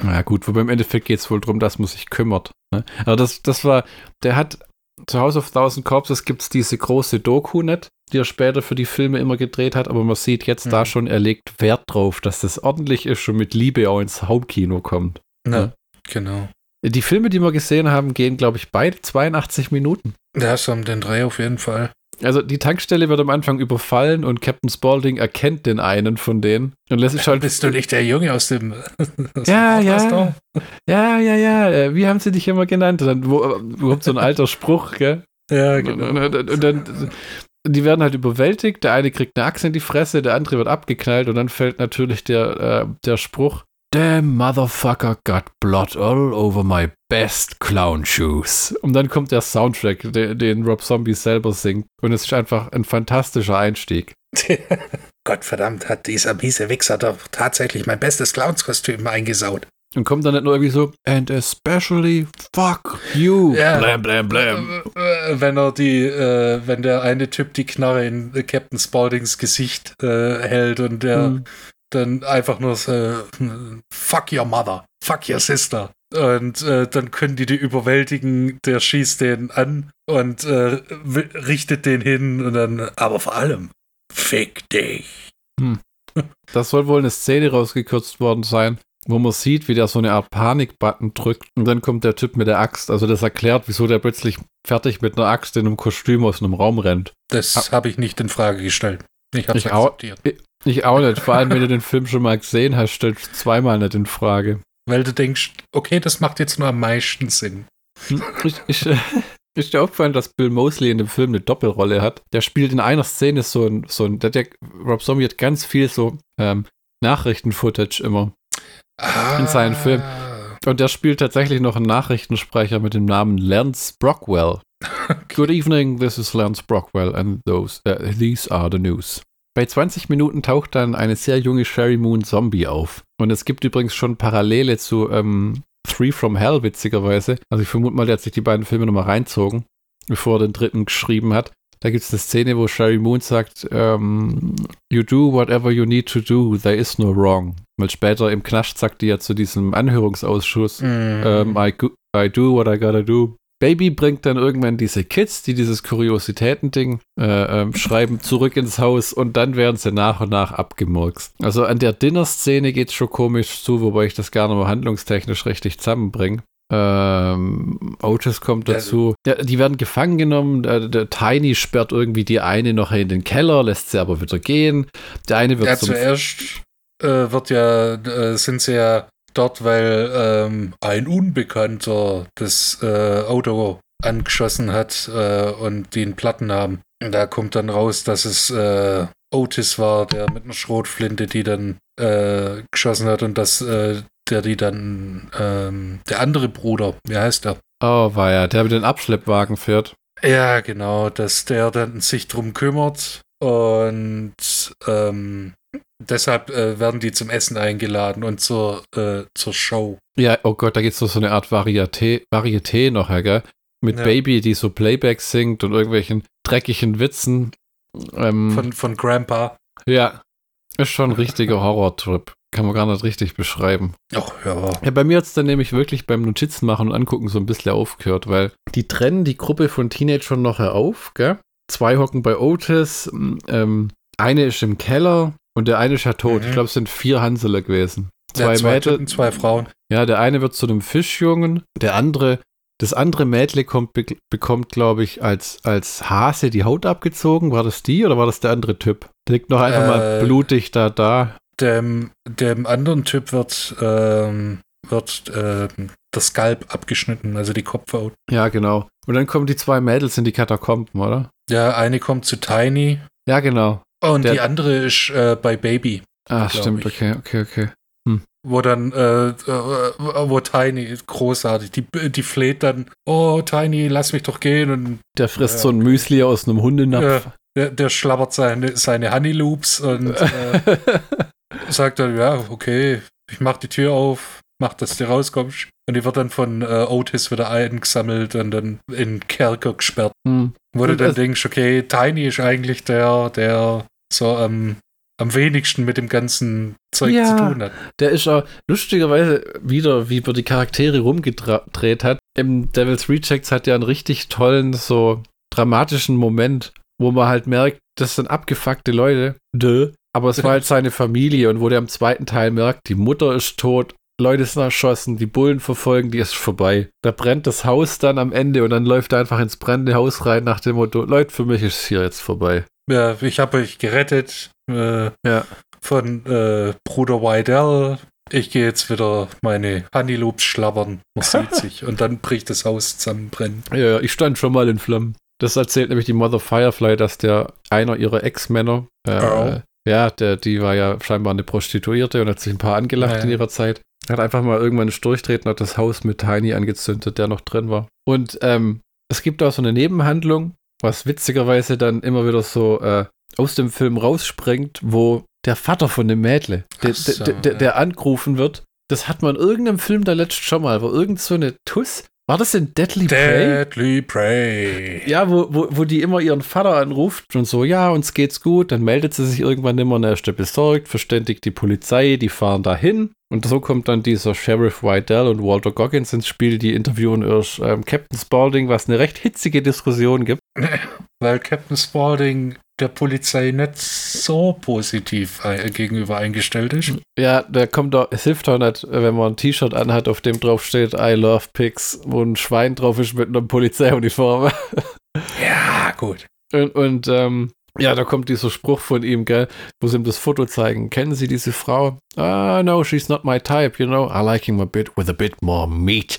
B: Na gut, wobei im Endeffekt geht es wohl darum, dass man sich kümmert. Ne? Aber das, das war, der hat zu House of Thousand Corpses gibt es diese große Doku nicht, die er später für die Filme immer gedreht hat, aber man sieht jetzt
A: Mhm.
B: da schon, er legt Wert drauf, dass das ordentlich ist und mit Liebe auch ins Hauptkino kommt.
A: No.
B: Ja.
A: Genau.
B: Die Filme, die wir gesehen haben, gehen, glaube ich, beide 82 Minuten.
A: Du um den Dreh auf jeden Fall.
B: Also die Tankstelle wird am Anfang überfallen und Captain Spaulding erkennt den einen von denen und lässt sich halt
A: Bist du nicht der Junge aus dem, aus
B: Ja,
A: dem
B: ja. Ja, ja, ja, äh, wie haben sie dich immer genannt? Dann wo, wo kommt so ein alter Spruch, gell?
A: Ja, genau.
B: und, und, und dann, die werden halt überwältigt, der eine kriegt eine Axt in die Fresse, der andere wird abgeknallt und dann fällt natürlich der, äh, der Spruch, Damn motherfucker got blood all over my best clown shoes. Und dann kommt der Soundtrack, den, den Rob Zombie selber singt. Und es ist einfach ein fantastischer Einstieg.
A: Gottverdammt, hat dieser miese Wichser doch tatsächlich mein bestes Clownskostüm eingesaut.
B: Und kommt dann nicht nur irgendwie so, and especially fuck you.
A: Ja.
B: Blam, blam, blam.
A: Äh, Wenn er die, äh, wenn der eine Typ die Knarre in Captain Spauldings Gesicht äh, hält und der
B: Hm.
A: Dann einfach nur so, fuck your mother, fuck your sister. Und äh, dann können die die überwältigen, der schießt den an und äh, richtet den hin und dann, aber vor allem, fick dich.
B: Das soll wohl eine Szene rausgekürzt worden sein, wo man sieht, wie der so eine Art Panik-Button drückt und dann kommt der Typ mit der Axt. Also das erklärt, wieso der plötzlich fertig mit einer Axt in einem Kostüm aus einem Raum rennt.
A: Das habe ich nicht in Frage gestellt. Ich habe es
B: Ich auch. Ich auch nicht. Vor allem, wenn du den Film schon mal gesehen hast, stellst du zweimal nicht in Frage.
A: Weil du denkst, okay, das macht jetzt nur am meisten Sinn.
B: Hm, Ich, ich, ist dir aufgefallen, dass Bill Mosley in dem Film eine Doppelrolle hat? Der spielt in einer Szene so ein, so ein der, der, Rob Zombie hat ganz viel so ähm, Nachrichten-Footage immer.
A: Ah,
B: In seinen Film. Und der spielt tatsächlich noch einen Nachrichtensprecher mit dem Namen Lance Brockwell. Good evening, this is Lance Brockwell and those, uh, these are the news. Bei 20 Minuten taucht dann eine sehr junge Sherry Moon Zombie auf. Und es gibt übrigens schon Parallele zu ähm, Three from Hell, witzigerweise. Also ich vermute mal, der hat sich die beiden Filme nochmal reinzogen, bevor er den dritten geschrieben hat. Da gibt es eine Szene, wo Sherry Moon sagt, ähm, You do whatever you need to do, there is no wrong. Weil später im Knast sagt die ja zu diesem Anhörungsausschuss,
A: Mhm.
B: ähm, I, I do what I gotta do. Baby bringt dann irgendwann diese Kids, die dieses Kuriositäten-Ding äh, ähm, schreiben, zurück ins Haus und dann werden sie nach und nach abgemurkst. Also an der Dinner-Szene geht es schon komisch zu, wobei ich das gar nicht mal handlungstechnisch richtig zusammenbringe. Ähm, Otis kommt
A: Ja,
B: dazu. Der, die werden gefangen genommen. Der, der Tiny sperrt irgendwie die eine noch in den Keller, lässt sie aber wieder gehen. Der eine wird
A: Ja,
B: zum
A: zuerst äh, wird ja, äh, sind sie ja dort, weil ähm, ein Unbekannter das äh, Auto angeschossen hat äh, und die einen Platten haben. Und Da kommt dann raus, dass es äh, Otis war, der mit einer Schrotflinte die dann äh, geschossen hat und dass äh, der die dann ähm, der andere Bruder, wie heißt der?
B: Oh, war ja, der mit den Abschleppwagen fährt.
A: Ja, genau, dass der dann sich drum kümmert und ähm, deshalb äh, werden die zum Essen eingeladen und zur, äh, zur Show.
B: Ja, oh Gott, da gibt es so eine Art Varieté, Varieté noch, gell? Mit
A: Ja.
B: Baby, die so Playback singt und irgendwelchen dreckigen Witzen. Ähm,
A: Von, von Grandpa.
B: ja, ist schon ein richtiger Horrortrip. Kann man gar nicht richtig beschreiben.
A: Ach ja.
B: Ja, bei mir hat es dann nämlich wirklich beim Notizen machen und angucken so ein bisschen aufgehört, weil die trennen die Gruppe von Teenagern nachher auf, gell? Zwei hocken bei Otis, ähm, eine ist im Keller und der eine ist ja tot.
A: Mhm.
B: Ich glaube, es sind vier Hansele gewesen.
A: Ja,
B: Zwei
A: zwei
B: Mädel,
A: Typen, zwei Frauen.
B: ja, der eine wird zu einem Fischjungen, der andere, das andere Mädle kommt, be bekommt, glaube ich, als, als Hase die Haut abgezogen. War das die oder war das der andere Typ? Der liegt noch einfach mal
A: Äh,
B: blutig da, da.
A: Dem, dem anderen Typ wird, ähm, wird ähm, der Skalp abgeschnitten, also die Kopfhaut.
B: Ja, genau. Und dann kommen die zwei Mädels in die Katakomben, oder?
A: Ja, eine kommt zu Tiny
B: Ja, genau.
A: Und
B: Der-
A: die andere ist äh, bei Baby.
B: Ah, stimmt,
A: ich.
B: okay, okay, okay.
A: Wo dann, äh, äh, wo Tiny, großartig, die, die fleht dann, oh Tiny, lass mich doch gehen und
B: Der frisst
A: Ja,
B: so ein Müsli aus einem Hundenapf.
A: der, der schlabbert seine, seine Honey Loops und äh, sagt dann, ja, okay, ich mach die Tür auf, mach, dass du rauskommst. Und die wird dann von äh, Otis wieder eingesammelt und dann in Kerker gesperrt.
B: Hm.
A: Wo du
B: Und
A: dann
B: es-
A: denkst, okay, Tiny ist eigentlich der, der so am am wenigsten mit dem ganzen Zeug
B: Ja.
A: zu tun hat.
B: Der ist auch lustigerweise wieder, wie man die Charaktere rumgedreht hat. Im Devil's Rejects hat ja einen richtig tollen, so dramatischen Moment, wo man halt merkt, das sind abgefuckte Leute. Dö. Aber es war halt seine Familie und wo der im zweiten Teil merkt, die Mutter ist tot, Leute sind erschossen, die Bullen verfolgen, die ist vorbei. Da brennt das Haus dann am Ende und dann läuft er einfach ins brennende Haus rein nach dem Motto, Leute, für mich ist es hier jetzt vorbei.
A: Ja, ich habe euch gerettet äh,
B: Ja.
A: von äh, Bruder Wydell. Ich gehe jetzt wieder meine Honeyloops schlabbern. Man sieht sich. Und dann bricht das Haus zusammen brennen.
B: Ja, ich stand schon mal in Flammen. Das erzählt nämlich die Mother Firefly, dass der einer ihrer Ex-Männer, äh,
A: Earl.
B: Ja, der, die war ja scheinbar eine Prostituierte und hat sich ein paar angelacht
A: Ja.
B: in ihrer Zeit. Hat einfach mal irgendwann Durchtreten, hat das Haus mit Tiny angezündet, der noch drin war. Und ähm, es gibt auch so eine Nebenhandlung, was witzigerweise dann immer wieder so äh, aus dem Film rausspringt, wo der Vater von dem Mädle, der,
A: so,
B: der, der, der angerufen wird, das hat man in irgendeinem Film da letzt schon mal, wo irgend so eine Tuss, war das in Deadly Prey?
A: Deadly Prey.
B: Ja, wo, wo, wo die immer ihren Vater anruft und so, ja, uns geht's gut, dann meldet sie sich irgendwann nimmer und er ist besorgt, verständigt die Polizei, die fahren dahin. Und so kommt dann dieser Sheriff Wydell und Walter Goggins ins Spiel, die interviewen erst ähm, Captain Spaulding, was eine recht hitzige Diskussion gibt.
A: Weil Captain Spaulding der Polizei nicht so positiv äh, gegenüber eingestellt ist.
B: Ja, der kommt da, es hilft auch nicht, wenn man ein T-Shirt anhat, auf dem drauf steht, I love pigs, wo ein Schwein drauf ist mit einer Polizeiuniform.
A: Ja, gut.
B: Und, und ähm, ja, da kommt dieser Spruch von ihm, gell, wo sie ihm das Foto zeigen. Kennen Sie diese Frau? Ah, no, she's not my type, you know. I like him a bit with a bit more meat.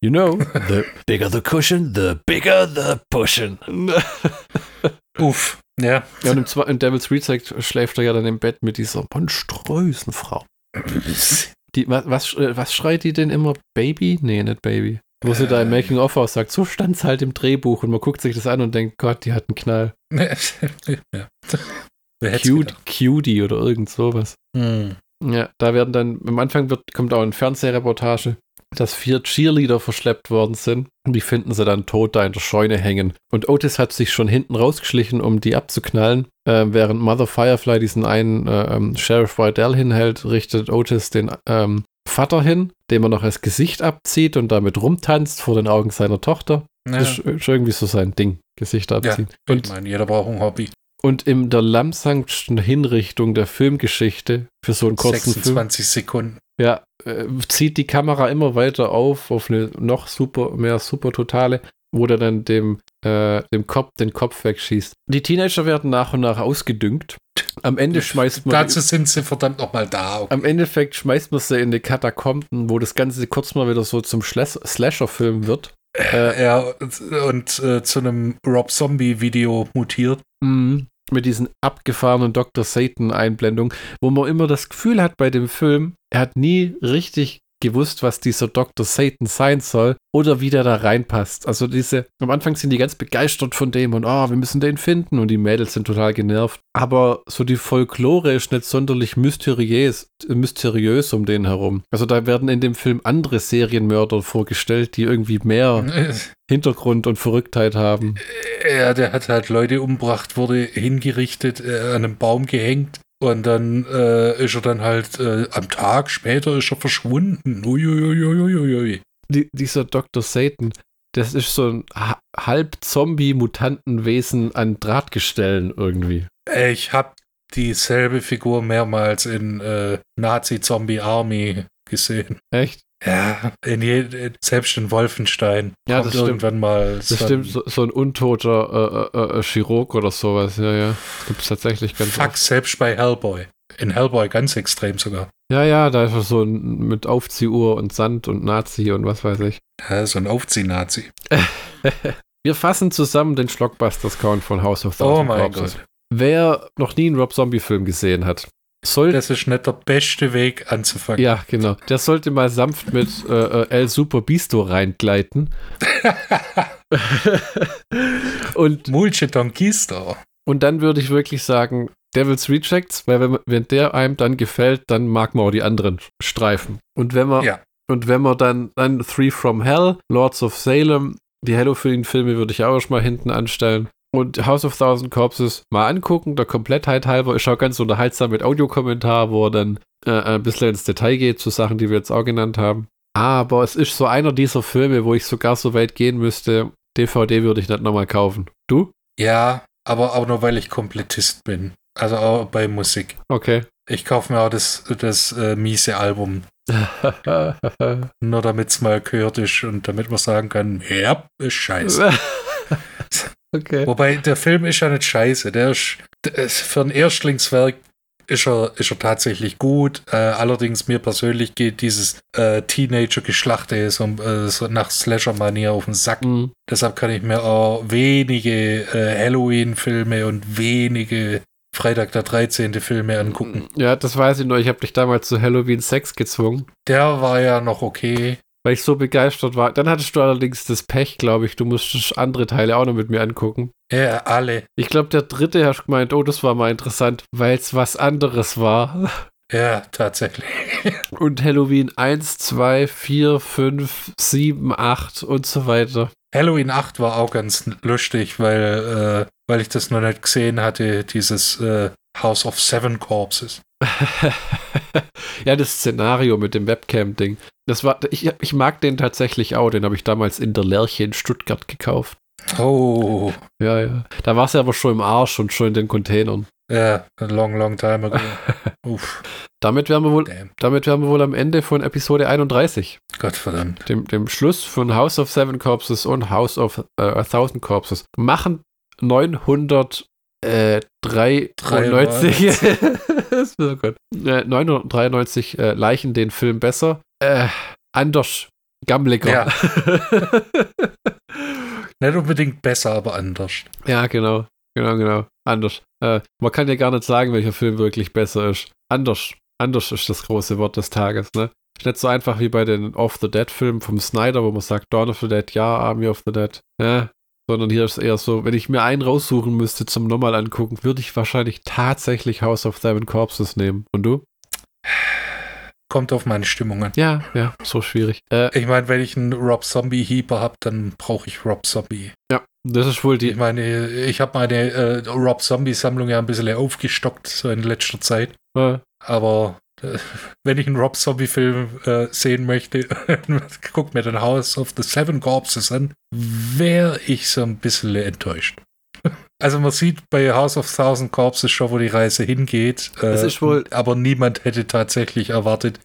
B: You know, the bigger the cushion, the bigger the pushing.
A: Uff. Ja.
B: ja, und im, Zwe- in Devil's Reject schläft er ja dann im Bett mit dieser monströsen Frau. Die, was, was, äh, was schreit die denn immer? Baby? Nee, nicht Baby. Wo sie da im
A: Äh.
B: Making-of auch sagt, so stand's halt im Drehbuch und man guckt sich das an und denkt, Gott, die hat einen Knall.
A: ja.
B: Cute? Cutie oder irgend sowas.
A: Hm.
B: Ja, da werden dann, am Anfang wird, kommt auch eine Fernsehreportage dass vier Cheerleader verschleppt worden sind. Und die finden sie dann tot da in der Scheune hängen. Und Otis hat sich schon hinten rausgeschlichen, um die abzuknallen. Äh, während Mother Firefly diesen einen äh, ähm, Sheriff Rydell hinhält, richtet Otis den ähm, Vater hin, dem er noch das Gesicht abzieht und damit rumtanzt vor den Augen seiner Tochter. Ja. Das ist irgendwie so sein Ding, Gesicht abziehen.
A: Ja, und ich meine, jeder braucht ein Hobby.
B: Und in der langsamsten Hinrichtung der Filmgeschichte für so einen kurzen
A: 26 Film, Sekunden.
B: Ja, äh, zieht die Kamera immer weiter auf, auf eine noch super, mehr super totale, wo der dann dem, äh, dem Kopf den Kopf wegschießt. Die Teenager werden nach und nach ausgedüngt. Am Ende schmeißt man.
A: Dazu sind sie verdammt nochmal da.
B: Okay. Am Endeffekt schmeißt man sie in die Katakomben, wo das Ganze kurz mal wieder so zum Slasher-Film wird.
A: Äh, ja, und äh, zu einem Rob Zombie-Video mutiert.
B: Mhm. Mit diesen abgefahrenen Dr. Satan-Einblendungen, wo man immer das Gefühl hat bei dem Film, er hat nie richtig gewusst, was dieser Dr. Satan sein soll oder wie der da reinpasst. Also diese, am Anfang sind die ganz begeistert von dem und oh, wir müssen den finden und die Mädels sind total genervt. Aber so die Folklore ist nicht sonderlich mysteriös, mysteriös um den herum. Also da werden in dem Film andere Serienmörder vorgestellt, die irgendwie mehr Hintergrund und Verrücktheit haben.
A: Ja, der hat halt Leute umgebracht, wurde hingerichtet, äh, an einem Baum gehängt und dann äh, ist er dann halt äh, am Tag später ist er verschwunden. Uiuiuiuiui.
B: Die, dieser Dr. Satan, das ist so ein halb Zombie-Mutantenwesen an Drahtgestellen irgendwie.
A: Ich habe dieselbe Figur mehrmals in äh, Nazi-Zombie-Army gesehen.
B: Echt?
A: Ja, in je, selbst in Wolfenstein
B: ja, kommt das irgendwann
A: stimmt. mal.
B: Das stimmt, so, so, ein untoter äh, äh, äh, Chirurg oder sowas, ja, ja. Das gibt es tatsächlich ganz
A: Fuck, oft. selbst bei Hellboy. In Hellboy ganz extrem sogar.
B: Ja, ja, da ist so ein, mit Aufziehuhr und Sand und Nazi und was weiß ich.
A: Ja, so ein Aufzieh-Nazi.
B: Wir fassen zusammen den Schlockbusters-Count von House of Thousand Oh mein Corpses. Gott. Wer noch nie einen Rob Zombie-Film gesehen hat,
A: soll, das ist nicht der beste Weg anzufangen.
B: Ja, genau. Der sollte mal sanft mit äh, äh El Super Bisto reingleiten.
A: und Mulche Donquisto.
B: Und dann würde ich wirklich sagen, Devil's Rejects, weil wenn, wenn der einem dann gefällt, dann mag man auch die anderen Streifen. Und wenn man, ja. und wenn man dann, dann Three from Hell, Lords of Salem, die Halloween-Filme würde ich auch schon mal hinten anstellen. Und House of Thousand Corpses mal angucken, der Komplettheit halber. Ist auch ganz unterhaltsam mit Audiokommentar, wo er dann äh, ein bisschen ins Detail geht zu Sachen, die wir jetzt auch genannt haben. Aber es ist so einer dieser Filme, wo ich sogar so weit gehen müsste. DVD würde ich nicht nochmal kaufen. Du?
A: Ja, aber auch nur, weil ich Komplettist bin. Also auch bei Musik.
B: Okay.
A: Ich kaufe mir auch das, das äh, miese Album. nur damit es mal gehört ist und damit man sagen kann, ja, ist scheiße. Okay. Wobei der Film ist ja nicht scheiße. Der ist, der ist für ein Erstlingswerk ist er, ist er tatsächlich gut. Äh, allerdings mir persönlich geht dieses äh, Teenager-Geschlachte so, äh, so nach Slasher-Manier auf den Sack. Mhm. Deshalb kann ich mir auch wenige äh, Halloween-Filme und wenige Freitag der 13. Filme angucken.
B: Ja, das weiß ich nur. Ich habe dich damals zu Halloween 6 gezwungen.
A: Der war ja noch okay
B: weil ich so begeistert war. Dann hattest du allerdings das Pech, glaube ich. Du musstest andere Teile auch noch mit mir angucken.
A: Ja, alle.
B: Ich glaube, der dritte hast gemeint, oh, das war mal interessant, weil es was anderes war.
A: Ja, tatsächlich.
B: und Halloween 1, 2, 4, 5, 7, 8 und so weiter.
A: Halloween 8 war auch ganz lustig, weil, äh, weil ich das noch nicht gesehen hatte, dieses äh, House of Seven Corpses.
B: ja, das Szenario mit dem Webcam-Ding. Das war, ich, ich mag den tatsächlich auch. Den habe ich damals in der Lerche in Stuttgart gekauft.
A: Oh.
B: Ja, ja. Da war es ja aber schon im Arsch und schon in den Containern.
A: Ja, a long, long time ago. Uff.
B: Damit wären, wir wohl, damit wären wir wohl am Ende von Episode 31.
A: Gottverdammt.
B: Dem, dem Schluss von House of Seven Corpses und House of äh, a Thousand Corpses. Machen 900 äh, 93. oh Gott. Äh, 993 äh, Leichen den Film besser. Äh, anders. Gammeliger. Ja.
A: nicht unbedingt besser, aber anders.
B: Ja, genau. Genau, genau. Anders. Äh, man kann ja gar nicht sagen, welcher Film wirklich besser ist. Anders. Anders ist das große Wort des Tages, ne? Ist nicht so einfach wie bei den Off the Dead Filmen vom Snyder, wo man sagt, Dawn of the Dead, ja, Army of the Dead. Ja, sondern hier ist es eher so, wenn ich mir einen raussuchen müsste zum nochmal angucken, würde ich wahrscheinlich tatsächlich House of Seven Corpses nehmen. Und du?
A: kommt auf meine Stimmung an.
B: Ja, ja, so schwierig. Äh,
A: Ich meine, wenn ich einen Rob Zombie Heaper habe, dann brauche ich Rob Zombie.
B: ja, das ist wohl
A: Ich
B: die.
A: meine, ich habe meine äh, Rob Zombie Sammlung ja ein bisschen aufgestockt so in letzter Zeit.
B: Äh,
A: Aber wenn ich einen Rob Zombie-Film äh, sehen möchte, guck mir den House of the Seven Corpses an, wäre ich so ein bisschen enttäuscht. Also man sieht bei House of Thousand Corpses schon, wo die Reise hingeht. Äh,
B: ist wohl-
A: aber niemand hätte tatsächlich erwartet,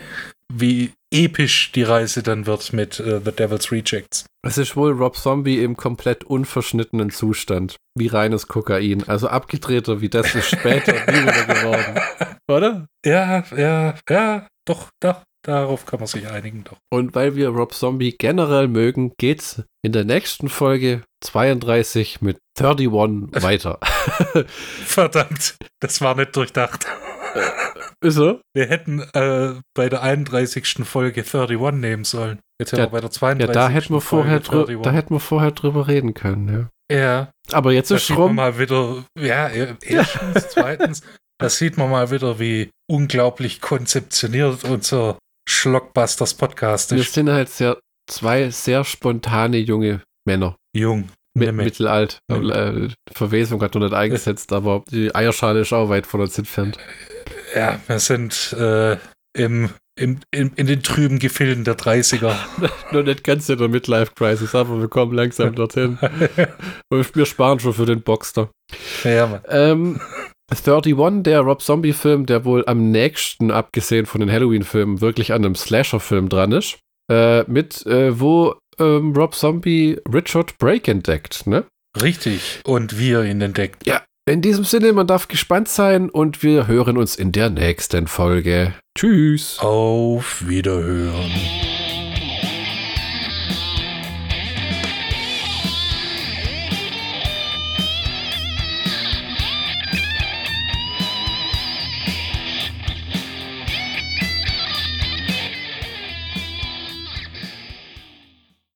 A: wie episch die Reise dann wird mit äh, The Devil's Rejects.
B: es ist wohl Rob Zombie im komplett unverschnittenen Zustand. Wie reines Kokain. Also abgedrehter wie das ist später nie wieder geworden. Oder?
A: Ja, ja, ja, doch, doch, darauf kann man sich einigen, doch.
B: Und weil wir Rob Zombie generell mögen, geht's in der nächsten Folge 32 mit 31 weiter.
A: Verdammt, das war nicht durchdacht.
B: Ist so?
A: Wir hätten äh, bei der 31. Folge 31 nehmen sollen. Jetzt haben
B: Ja,
A: wir bei der
B: Ja,
A: 32.
B: da hätten wir vorher, drü da hätten wir vorher drüber reden können, ja.
A: Ja,
B: Aber jetzt
A: da
B: ist rum.
A: mal wieder, ja, erstens, zweitens, da sieht man mal wieder, wie unglaublich konzeptioniert unser Schlockbusters Podcast
B: Wir
A: ist.
B: sind halt sehr, zwei sehr spontane junge Männer.
A: Jung. Mit.
B: mittelalt.
A: Nimm.
B: Äh, Verwesung hat noch nicht eingesetzt, aber die Eierschale ist auch weit von uns entfernt.
A: Ja, wir sind äh, im, im, in, in den trüben Gefilden der 30er.
B: Nur nicht ganz in der Midlife-Crisis, aber wir kommen langsam dorthin. Und wir sparen schon für den Boxster.
A: ja, Mann.
B: Ähm, 31, der Rob Zombie-Film, der wohl am nächsten, abgesehen von den Halloween-Filmen, wirklich an einem Slasher-Film dran ist. Äh, mit, äh, wo ähm, Rob Zombie Richard Brake entdeckt, ne?
A: Richtig. Und wir ihn entdeckt.
B: In diesem Sinne, man darf gespannt sein und wir hören uns in der nächsten Folge. Tschüss.
A: Auf Wiederhören.